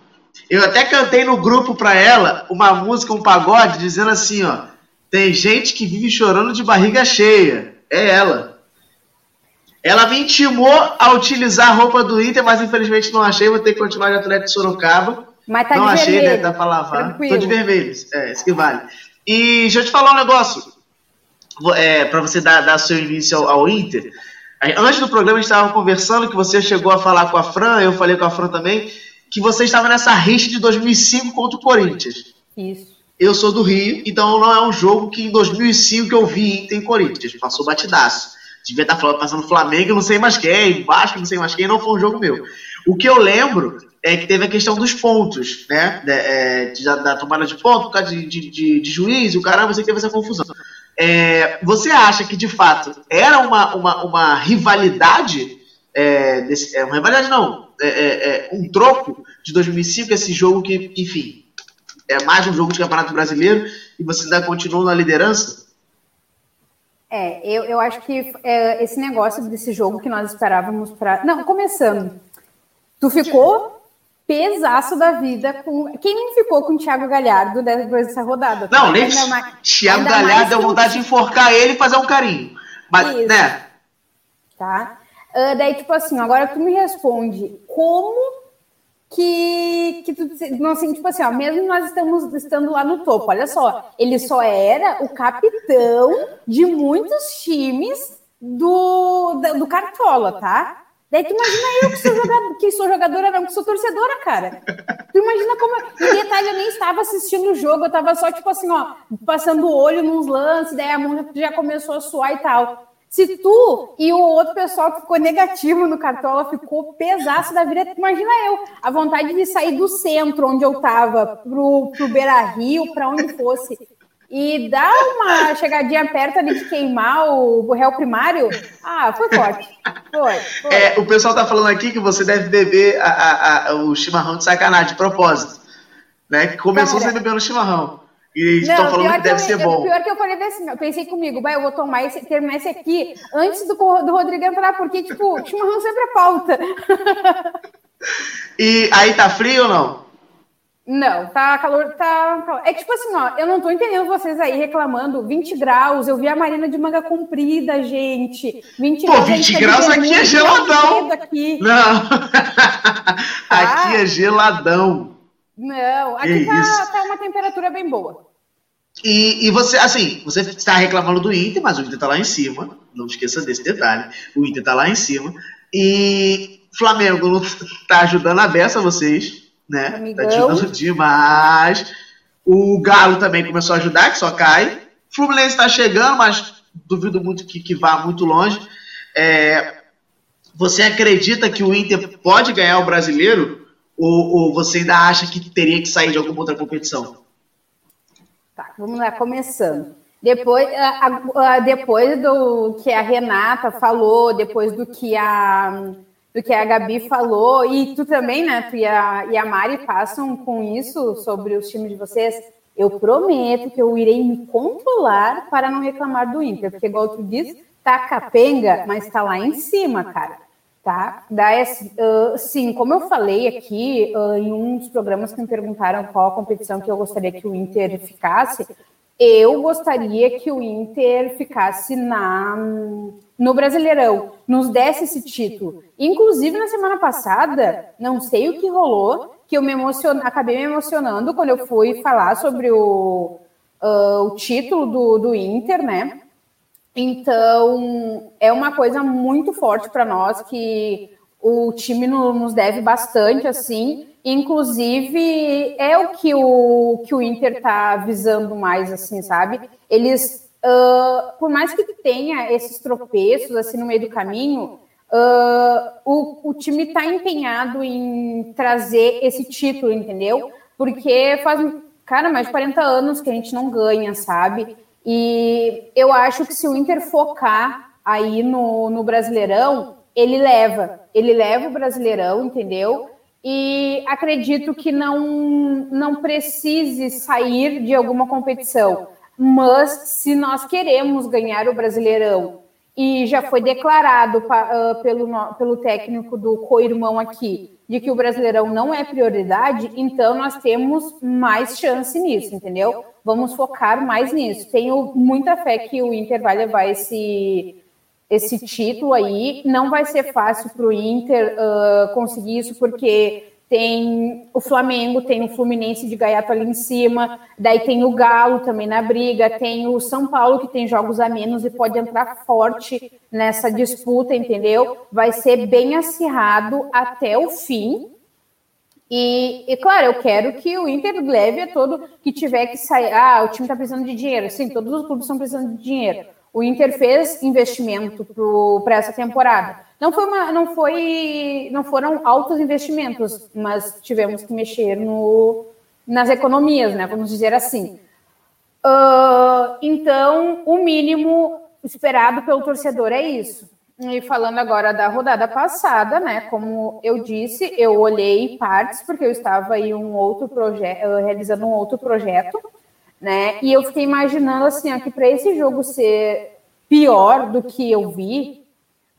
Eu até cantei no grupo para ela uma música, um pagode, dizendo assim, ó. Tem gente que vive chorando de barriga cheia. É ela. Ela me intimou a utilizar a roupa do Inter, mas infelizmente não achei. Vou ter que continuar de atleta de Sorocaba. Mas tá não de achei, vermelho. né? Dá pra lavar. Tranquilo. Tô de vermelho. É, isso que vale. E deixa eu te falar um negócio. É, para você dar, dar seu início ao, ao Inter. Antes do programa, a gente estava conversando que você chegou a falar com a Fran, eu falei com a Fran também, que você estava nessa rixa de 2005 contra o Corinthians. Isso. Eu sou do Rio, então não é um jogo que em 2005 que eu vi Inter e Corinthians. Passou batidaço. Devia estar falando- passando Flamengo, não sei mais quem, Vasco, não sei mais quem, não foi um jogo meu. O que eu lembro é que teve a questão dos pontos, né? Da, é, de- da tomada de ponto, por causa de, de, de, de juiz, o caramba, você teve essa confusão. É, você acha que de fato era uma, uma, uma rivalidade? É, desse, é, uma rivalidade não, é, é, é, um troco de 2005, esse jogo que, enfim, é mais um jogo de campeonato brasileiro e você ainda continua na liderança? É, eu, eu acho que é, esse negócio desse jogo que nós esperávamos para. Não, começando. Tu ficou pesaço da vida com. Quem não ficou com o Thiago Galhardo depois dessa rodada? Não, nem Ainda mais- Thiago ainda Galhardo deu que- vontade de enforcar ele e fazer um carinho. Mas, Isso. né? tá? Uh, daí, tipo assim, agora tu me responde como que, que tu, não assim, tipo assim, ó, mesmo nós estamos estando lá no topo, olha só, ele só era o capitão de muitos times do, do Cartola, tá? Daí tu imagina eu que sou, jogador, que sou jogadora, não, que sou torcedora, cara. Tu imagina como. Em detalhe, eu nem estava assistindo o jogo, eu tava só, tipo assim, ó, passando o olho nos lances, daí a mão já começou a suar e tal. Se tu e o outro pessoal que ficou negativo no Cartola ficou pesaço da vida, imagina eu, a vontade de sair do centro onde eu tava pro, pro Beira Rio, para onde fosse, e dar uma chegadinha perto ali de queimar o, o réu primário, ah, foi forte. Foi, foi. É, o pessoal tá falando aqui que você deve beber a, a, a, o chimarrão de sacanagem, de propósito. Né? Que começou Cara, você bebendo chimarrão. E estão falando que deve que ser eu, bom. Pior que eu falei assim, eu pensei comigo, vai, eu vou tomar esse, terminar esse aqui antes do, do Rodrigo entrar, porque, tipo, chimarrão sempre é pauta. e aí tá frio ou não? Não, tá calor, tá. É que, tipo assim, ó, eu não tô entendendo vocês aí reclamando 20 graus. Eu vi a Marina de manga comprida, gente. 20 Pô, 20 graus aqui é geladão. Aqui. Não. <laughs> aqui é geladão. Não, aqui tá, tá, uma temperatura bem boa. E, e você, assim, você está reclamando do Inter, mas o Inter tá lá em cima. Não esqueça desse detalhe. O Inter tá lá em cima. E Flamengo <laughs> tá ajudando a beça vocês, né? Amigão. Tá ajudando demais. O Galo também começou a ajudar, que só cai. Fluminense está chegando, mas duvido muito que, que vá muito longe. É, você acredita que o Inter pode ganhar o brasileiro? Ou, ou você ainda acha que teria que sair de alguma outra competição? Tá, vamos lá, começando. Depois, a, a, depois do que a Renata falou, depois do que a, do que a Gabi falou, e tu também, né? Tu e a, e a Mari passam com isso sobre os times de vocês. Eu prometo que eu irei me controlar para não reclamar do Inter, porque, igual tu disse, tá capenga, mas tá lá em cima, cara. Tá? Uh, sim, como eu falei aqui uh, em um dos programas que me perguntaram qual a competição que eu gostaria que o Inter ficasse, eu gostaria que o Inter ficasse na, no Brasileirão, nos desse esse título. Inclusive, na semana passada, não sei o que rolou, que eu me emocion... acabei me emocionando quando eu fui falar sobre o, uh, o título do, do Inter, né? Então, é uma coisa muito forte para nós que o time nos deve bastante, assim. Inclusive, é o que o, que o Inter está visando mais, assim, sabe? Eles, uh, por mais que tenha esses tropeços, assim, no meio do caminho, uh, o, o time está empenhado em trazer esse título, entendeu? Porque faz, cara, mais de 40 anos que a gente não ganha, sabe? E eu acho que se o Inter focar aí no, no Brasileirão, ele leva. Ele leva o Brasileirão, entendeu? E acredito que não, não precise sair de alguma competição. Mas se nós queremos ganhar o Brasileirão, e já foi declarado uh, pelo, pelo técnico do co-irmão aqui, de que o Brasileirão não é prioridade, então nós temos mais chance nisso, entendeu? Vamos focar mais nisso. Tenho muita fé que o Inter vai levar esse, esse título aí. Não vai ser fácil para o Inter uh, conseguir isso, porque tem o Flamengo, tem o Fluminense de Gaiato ali em cima, daí tem o Galo também na briga, tem o São Paulo que tem jogos a menos e pode entrar forte nessa disputa, entendeu? Vai ser bem acirrado até o fim. E, e, claro, eu quero que o Inter leve a todo que tiver que sair. Ah, o time está precisando de dinheiro. Sim, todos os clubes estão precisando de dinheiro. O Inter fez investimento para essa temporada não foi uma, não foi, não foram altos investimentos, mas tivemos que mexer no, nas economias, né? Vamos dizer assim. Uh, então, o mínimo esperado pelo torcedor é isso. E falando agora da rodada passada, né? Como eu disse, eu olhei partes porque eu estava em um outro projeto, realizando um outro projeto, né? E eu fiquei imaginando assim, ó, que para esse jogo ser pior do que eu vi,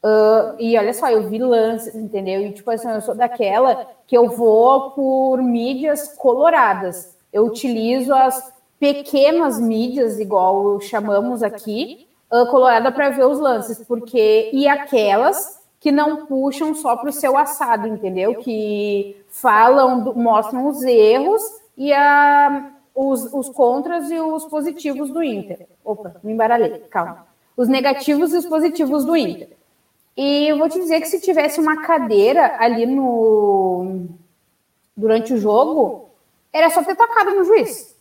Uh, e olha só, eu vi lances, entendeu? E tipo assim, eu sou daquela que eu vou por mídias coloradas. Eu utilizo as pequenas mídias, igual chamamos aqui, uh, colorada para ver os lances, porque e aquelas que não puxam só para o seu assado, entendeu? Que falam, mostram os erros e a, os, os contras e os positivos do Inter. Opa, me embaralhei, calma. Os negativos e os positivos do Inter. E eu vou te dizer que se tivesse uma cadeira ali no durante o jogo, era só ter tocado no juiz.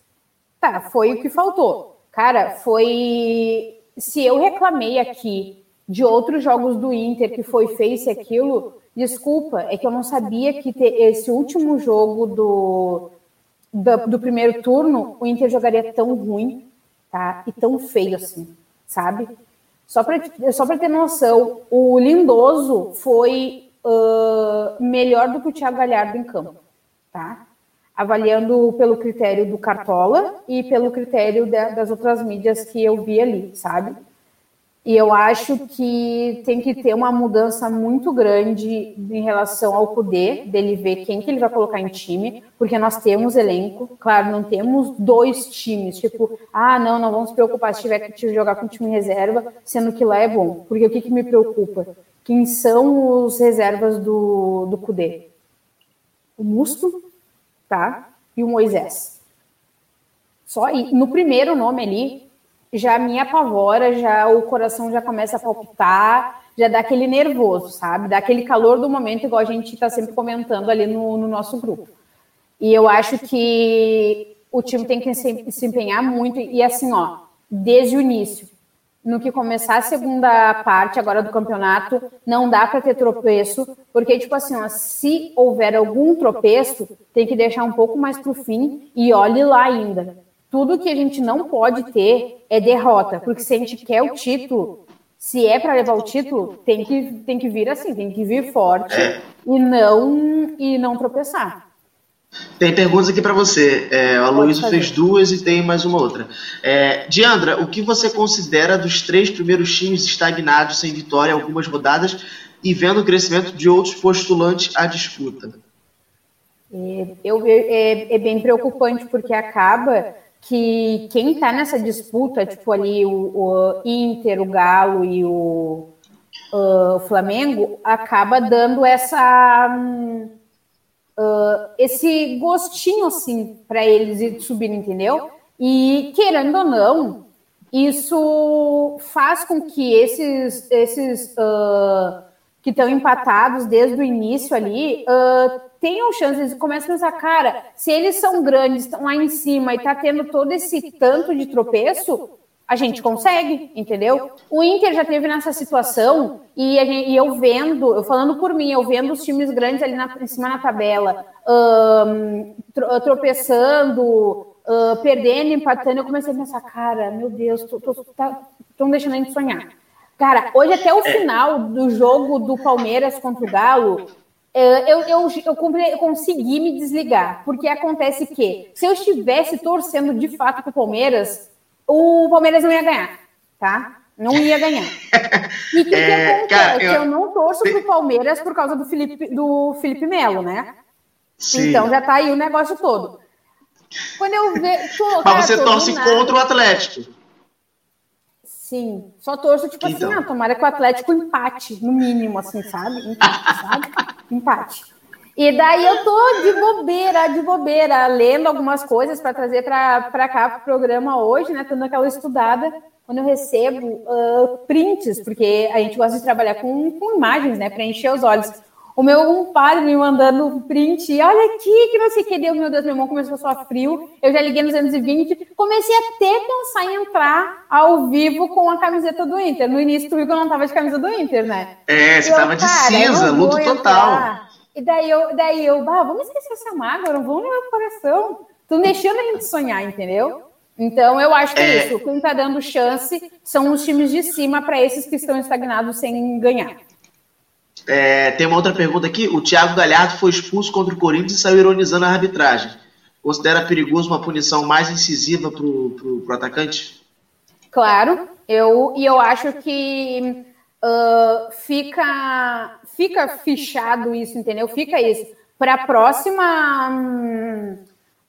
Tá, foi o que faltou. Cara, foi. Se eu reclamei aqui de outros jogos do Inter que foi face aquilo, desculpa, é que eu não sabia que esse último jogo do, do, do, primeiro turno o Inter jogaria tão ruim, tá? E tão feio assim, sabe? Só para só ter noção, o Lindoso foi uh, melhor do que o Thiago Galhardo em campo, tá? Avaliando pelo critério do Cartola e pelo critério das outras mídias que eu vi ali, sabe? E eu acho que tem que ter uma mudança muito grande em relação ao poder dele ver quem que ele vai colocar em time, porque nós temos elenco, claro, não temos dois times, tipo, ah, não, não vamos se preocupar se tiver que jogar com time reserva, sendo que lá é bom. Porque o que, que me preocupa? Quem são os reservas do, do Cudê? O Musto, tá? E o Moisés. Só aí, no primeiro nome ali, já me apavora, já o coração já começa a palpitar, já dá aquele nervoso, sabe? Dá aquele calor do momento, igual a gente está sempre comentando ali no, no, nosso grupo. E eu acho que o time tem que se, se empenhar muito, e assim, ó, desde o início, no que começar a segunda parte agora do campeonato, não dá para ter tropeço, porque, tipo assim, ó, se houver algum tropeço, tem que deixar um pouco mais para o fim e olhe lá ainda tudo que a gente não pode ter é derrota, porque se a gente quer o título, se é para levar o título, tem que, tem que vir assim, tem que vir forte é. e não e não tropeçar. Tem perguntas aqui para você. É, a Luísa fez duas e tem mais uma outra. É, Diandra, o que você considera dos três primeiros times estagnados sem vitória algumas rodadas e vendo o crescimento de outros postulantes à disputa? É, eu, é, é bem preocupante porque acaba que quem está nessa disputa, tipo ali o, o, Inter, o Galo e o, uh, Flamengo, acaba dando essa uh, esse gostinho assim para eles ir subir, entendeu? E querendo ou não, isso faz com que esses esses uh, que estão empatados desde o início ali tenham chances, começam a pensar, cara, se eles são grandes, estão lá em cima e tá tendo todo esse tanto de tropeço, a gente consegue, entendeu? O Inter já teve nessa situação e, gente, e eu vendo, eu falando por mim, eu vendo os times grandes ali na, em cima na tabela, um, tropeçando, uh, perdendo, empatando, eu comecei a pensar, cara, meu Deus, estão tá, deixando a gente sonhar. Cara, hoje até o final do jogo do Palmeiras contra o Galo, é, eu, eu, eu, eu, consegui me desligar, porque acontece que se eu estivesse torcendo de fato para o Palmeiras, o Palmeiras não ia ganhar, tá? Não ia ganhar. <laughs> E o que, é, que acontece? Cara, eu... eu não torço para o Palmeiras por causa do Felipe, do Felipe Melo, né? Sim. Então já tá aí o negócio todo. Quando eu vejo. Mas você torce contra o Atlético. Sim, só torço, tipo assim, então. assim, ah, tomara que o Atlético empate, no mínimo, assim, sabe? Empate, sabe? Empate. E daí eu tô de bobeira, de bobeira, lendo algumas coisas para trazer para cá para o programa hoje, né? Tendo aquela estudada, quando eu recebo uh, prints, porque a gente gosta de trabalhar com, com imagens, né? Para encher os olhos o meu um padre me mandando print, olha aqui, que não sei o que deu, meu Deus, meu irmão começou a suar frio, eu já liguei no 220, comecei a ter pensar em entrar ao vivo com a camiseta do Inter. No início tu viu que eu não tava de camisa do Inter, né? É, você eu, tava de cinza, luto total. E daí eu, daí eu, bah, vamos esquecer essa mágoa, não vamos levar pro coração. Tu deixando a gente sonhar, entendeu? Então, eu acho que é, é isso. Quem está dando chance são os times de cima para esses que estão estagnados sem ganhar. É, tem uma outra pergunta aqui. O Thiago Galhardo foi expulso contra o Corinthians e saiu ironizando a arbitragem. Considera perigoso uma punição mais incisiva para o atacante? Claro, eu, e eu acho que uh, fica, fica fichado isso, entendeu? Fica isso. Para a próxima.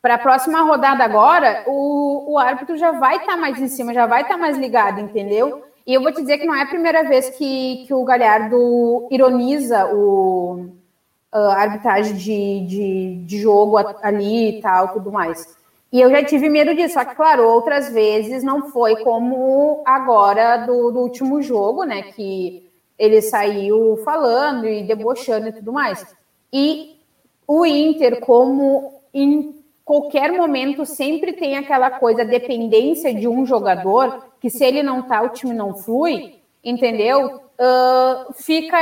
Para a próxima rodada agora, o, o árbitro já vai estar tá mais em cima, já vai estar tá mais ligado, entendeu? E eu vou te dizer que não é a primeira vez que, que o Galhardo ironiza o, a arbitragem de, de, de jogo ali e tal, tudo mais. E eu já tive medo disso, só que, claro, outras vezes não foi como agora do, do último jogo, né? Que ele saiu falando e debochando e tudo mais. E o Inter, como em qualquer momento sempre tem aquela coisa, dependência de um jogador, que se ele não tá, o time não flui, entendeu? Uh, fica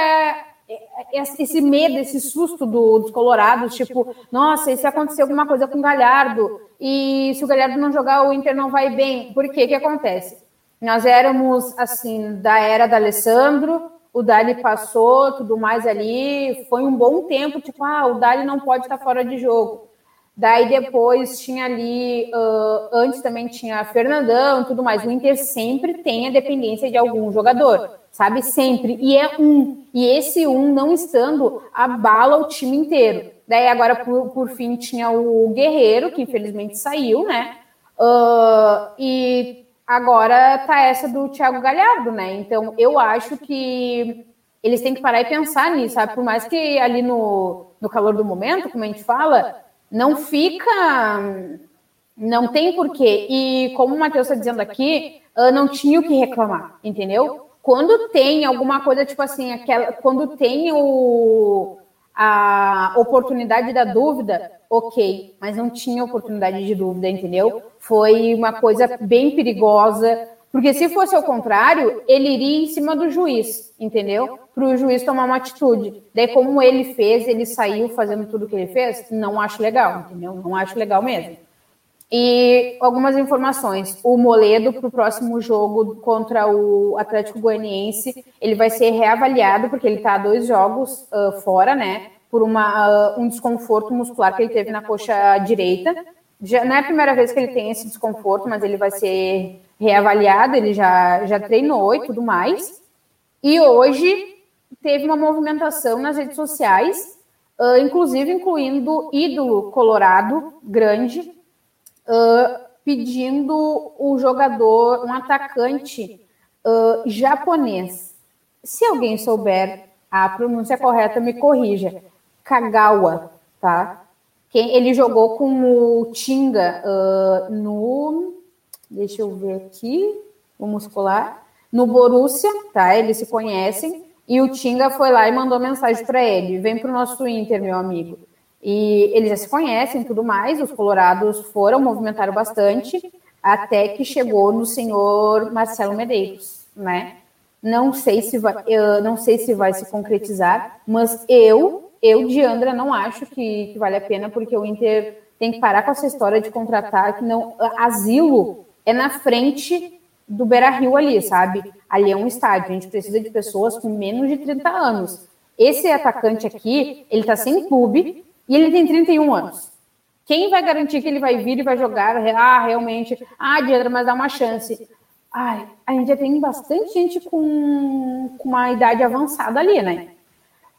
esse medo, esse susto do, dos colorados, tipo, nossa, e se acontecer alguma coisa com o Galhardo, e se o Galhardo não jogar, o Inter não vai bem. Por quê? O que acontece? Nós éramos, assim, da era da Alessandro, o Dali passou, tudo mais ali, foi um bom tempo, tipo, ah, o Dali não pode estar fora de jogo. Daí depois tinha ali, uh, antes também tinha Fernandão e tudo mais. O Inter sempre tem a dependência de algum jogador, sabe? Sempre. E é um. E esse um não estando abala o time inteiro. Daí agora, por, por fim, tinha o Guerreiro, que infelizmente saiu, né? Uh, e agora tá essa do Thiago Galhardo, né? Então eu acho que eles têm que parar e pensar nisso, sabe? Por mais que ali no, no calor do momento, como a gente fala, não fica. Não tem porquê. E como o Matheus está dizendo aqui, não tinha o que reclamar, entendeu? Quando tem alguma coisa, tipo assim, aquela, quando tem o, a oportunidade da dúvida, ok, mas não tinha oportunidade de dúvida, entendeu? Foi uma coisa bem perigosa, porque se fosse ao contrário, ele iria em cima do juiz, entendeu? Para o juiz tomar uma atitude. Daí, como ele fez, ele saiu fazendo tudo que ele fez, não acho legal, entendeu? Não acho legal mesmo. E algumas informações. O Moledo, para o próximo jogo contra o Atlético Goianiense, ele vai ser reavaliado, porque ele está dois jogos uh, fora, né? Por uma, uh, um desconforto muscular que ele teve na coxa direita. Já, não é a primeira vez que ele tem esse desconforto, mas ele vai ser reavaliado, ele já, já treinou e tudo mais. E hoje teve uma movimentação nas redes sociais, uh, inclusive incluindo ídolo colorado grande, uh, pedindo o jogador, um atacante uh, japonês. Se alguém souber a pronúncia correta, me corrija. Kagawa, tá? Quem, ele jogou com o Tinga no Deixa eu ver aqui. O muscular. No Borussia, tá? Eles se conhecem. E o Tinga foi lá e mandou mensagem para ele: vem para o nosso Inter, meu amigo. E eles já se conhecem tudo mais. Os colorados foram, movimentaram bastante, até que chegou no senhor Marcelo Medeiros, né? Não sei se vai, eu não sei se vai se concretizar, mas eu, eu de Andra, não acho que, que vale a pena, porque o Inter tem que parar com essa história de contratar que não asilo é na frente do Beira Rio ali, sabe? Ali é um estádio, a gente precisa de pessoas com menos de 30 anos. Esse atacante aqui, ele tá sem clube e ele tem 31 anos. Quem vai garantir que ele vai vir e vai jogar? Ah, realmente. Ah, Diandra, mas dá uma chance. Ai, a gente já tem bastante gente com, com uma idade avançada ali, né?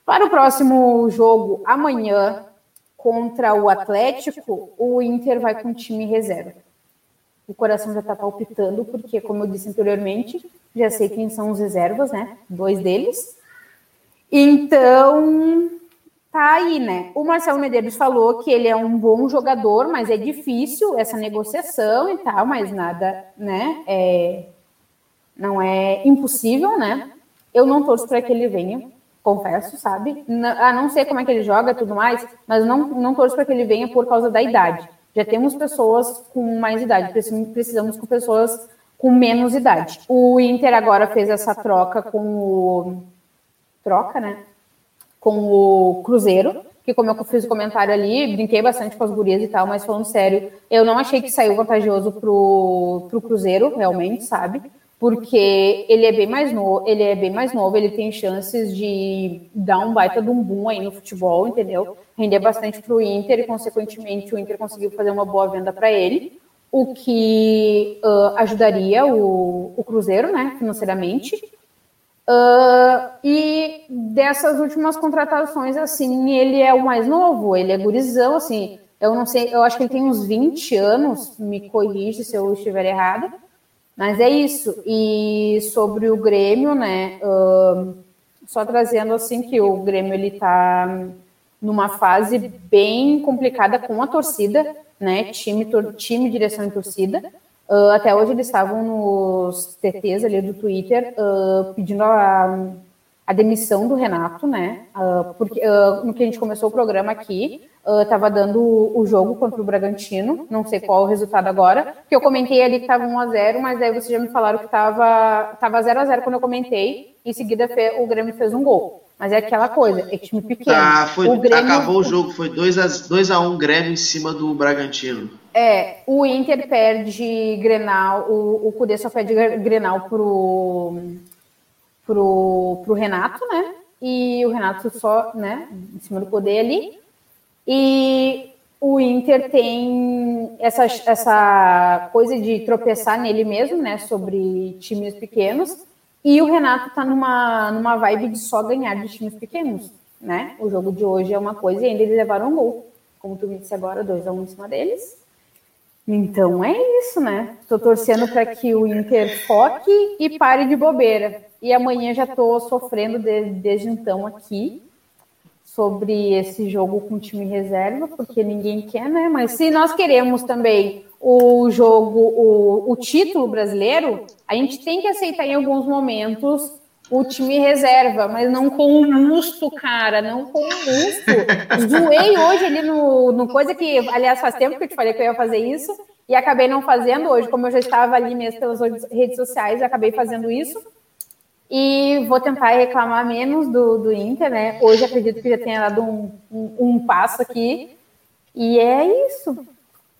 Para o próximo jogo, amanhã, contra o Atlético, o Inter vai com time reserva o coração já está palpitando, porque, como eu disse anteriormente, já sei quem são os reservas, né? Dois deles. Então, tá aí, né? O Marcelo Medeiros falou que ele é um bom jogador, mas é difícil essa negociação e tal, mas nada, né? É, não é impossível, né? Eu não torço para que ele venha, confesso, sabe? A não sei como é que ele joga tudo mais, mas não, não torço para que ele venha por causa da idade. Já temos pessoas com mais idade, precisamos com pessoas com menos idade. O Inter agora fez essa troca com o. Troca, né? Com o Cruzeiro, que como eu fiz o comentário ali, brinquei bastante com as gurias e tal, mas falando sério, eu não achei que saiu vantajoso pro, pro Cruzeiro, realmente, sabe? Porque ele é bem mais novo, ele é bem mais novo, ele tem chances de dar um baita de um boom aí no futebol, entendeu? render bastante para o Inter e, consequentemente, o Inter conseguiu fazer uma boa venda para ele, o que uh, ajudaria o, o, Cruzeiro, né, financeiramente. Uh, e dessas últimas contratações, assim, ele é o mais novo, ele é gurizão, assim, eu não sei, eu acho que ele tem uns 20 anos, me corrige se eu estiver errado. Mas é isso. E sobre o Grêmio, né? Uh, só trazendo assim que o Grêmio ele tá numa fase bem complicada com a torcida, né? Time, time, direção e torcida. Uh, até hoje eles estavam nos TTs ali do Twitter uh, pedindo a, a, demissão do Renato, né? Porque no que a gente começou o programa aqui, estava dando o, o, jogo contra o Bragantino, não sei qual o resultado agora, que eu comentei ali que estava 1 a 0 mas aí vocês já me falaram que estava tava 0 a 0 quando eu comentei, em seguida o Grêmio fez um gol. Mas é aquela coisa, é time pequeno. Ah, foi, o Grêmio... Acabou o jogo, foi 2 a, 2 a 1 Grêmio em cima do Bragantino. É, o Inter perde Grenal, o, o Cudê só perde Grenal pro, pro, pro Renato, né? E o Renato só, né, em cima do Cudê ali. E o Inter tem essa, essa coisa de tropeçar nele mesmo, né, sobre times pequenos. E o Renato tá numa, numa vibe de só ganhar de times pequenos, né? O jogo de hoje é uma coisa e ainda eles levaram um gol. Como tu me disse agora, 2 a 1 um em cima deles. Então é isso, né? Tô torcendo para que o Inter foque e pare de bobeira. E amanhã já tô sofrendo de, desde então aqui sobre esse jogo com time reserva, porque ninguém quer, né? Mas se nós queremos também o jogo, o, o título brasileiro, a gente tem que aceitar em alguns momentos o time reserva, mas não com o musto, cara, não com o musto. Zoei hoje ali no, no coisa que, aliás, faz tempo que eu te falei que eu ia fazer isso e acabei não fazendo hoje, como eu já estava ali mesmo pelas redes sociais, acabei fazendo isso. E vou tentar reclamar menos do, do Inter, né? Hoje acredito que já tenha dado um, um, um passo aqui. E é isso.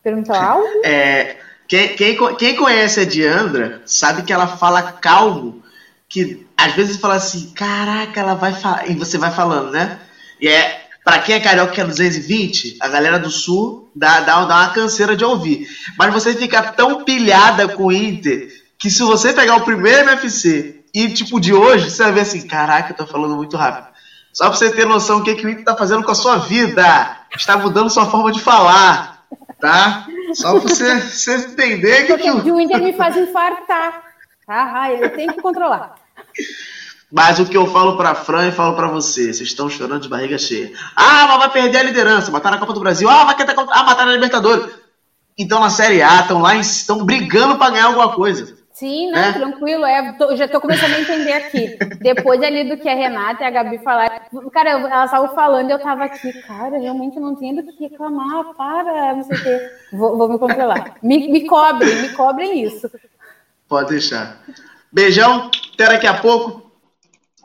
Perguntou algo? É, quem, quem, quem conhece a Diandra sabe que ela fala calmo, que às vezes fala assim, caraca, ela vai falar, e você vai falando, né? E é, pra quem é carioca que é 220, a galera do sul dá, dá, dá uma canseira de ouvir. Mas você fica tão pilhada com o Inter, que se você pegar o primeiro MFC e tipo de hoje, você vai ver assim, caraca, eu tô falando muito rápido. Só pra você ter noção do que, que o Inter tá fazendo com a sua vida. Está mudando sua forma de falar tá? Só pra você, você entender que. Porque o Inter me faz infartar. Tá? Ah, eu tenho que controlar. Mas o que eu falo pra Fran e falo pra você, vocês estão chorando de barriga cheia. Ah, mas vai perder a liderança, matar na Copa do Brasil. Ah, vai tentar ah, matar na Libertadores. Então na Série A, estão lá, estão brigando pra ganhar alguma coisa. Sim, não, é? tranquilo. É, tô, já tô começando a entender aqui. Depois ali do que a Renata e a Gabi falaram, cara, elas estavam falando e eu tava aqui, cara, realmente não tenho do que reclamar, para, não sei o quê. Vou, vou me controlar. Me, me cobrem, me cobrem isso. Pode deixar. Beijão, até daqui a pouco.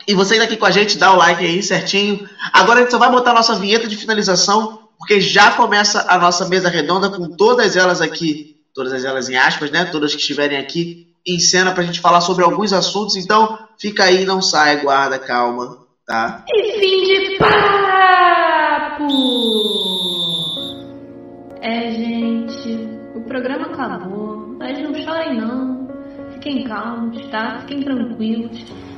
E você ainda aqui com a gente, dá o like aí certinho. Agora a gente só vai botar a nossa vinheta de finalização, porque já começa a nossa mesa redonda com todas elas aqui, todas elas em aspas, né? Todas que estiverem aqui em cena para a gente falar sobre alguns assuntos. Então, fica aí, não sai, guarda, calma, tá? E fim de papo! É, gente, o programa acabou, mas não chorem não. Fiquem calmos, tá? Fiquem tranquilos.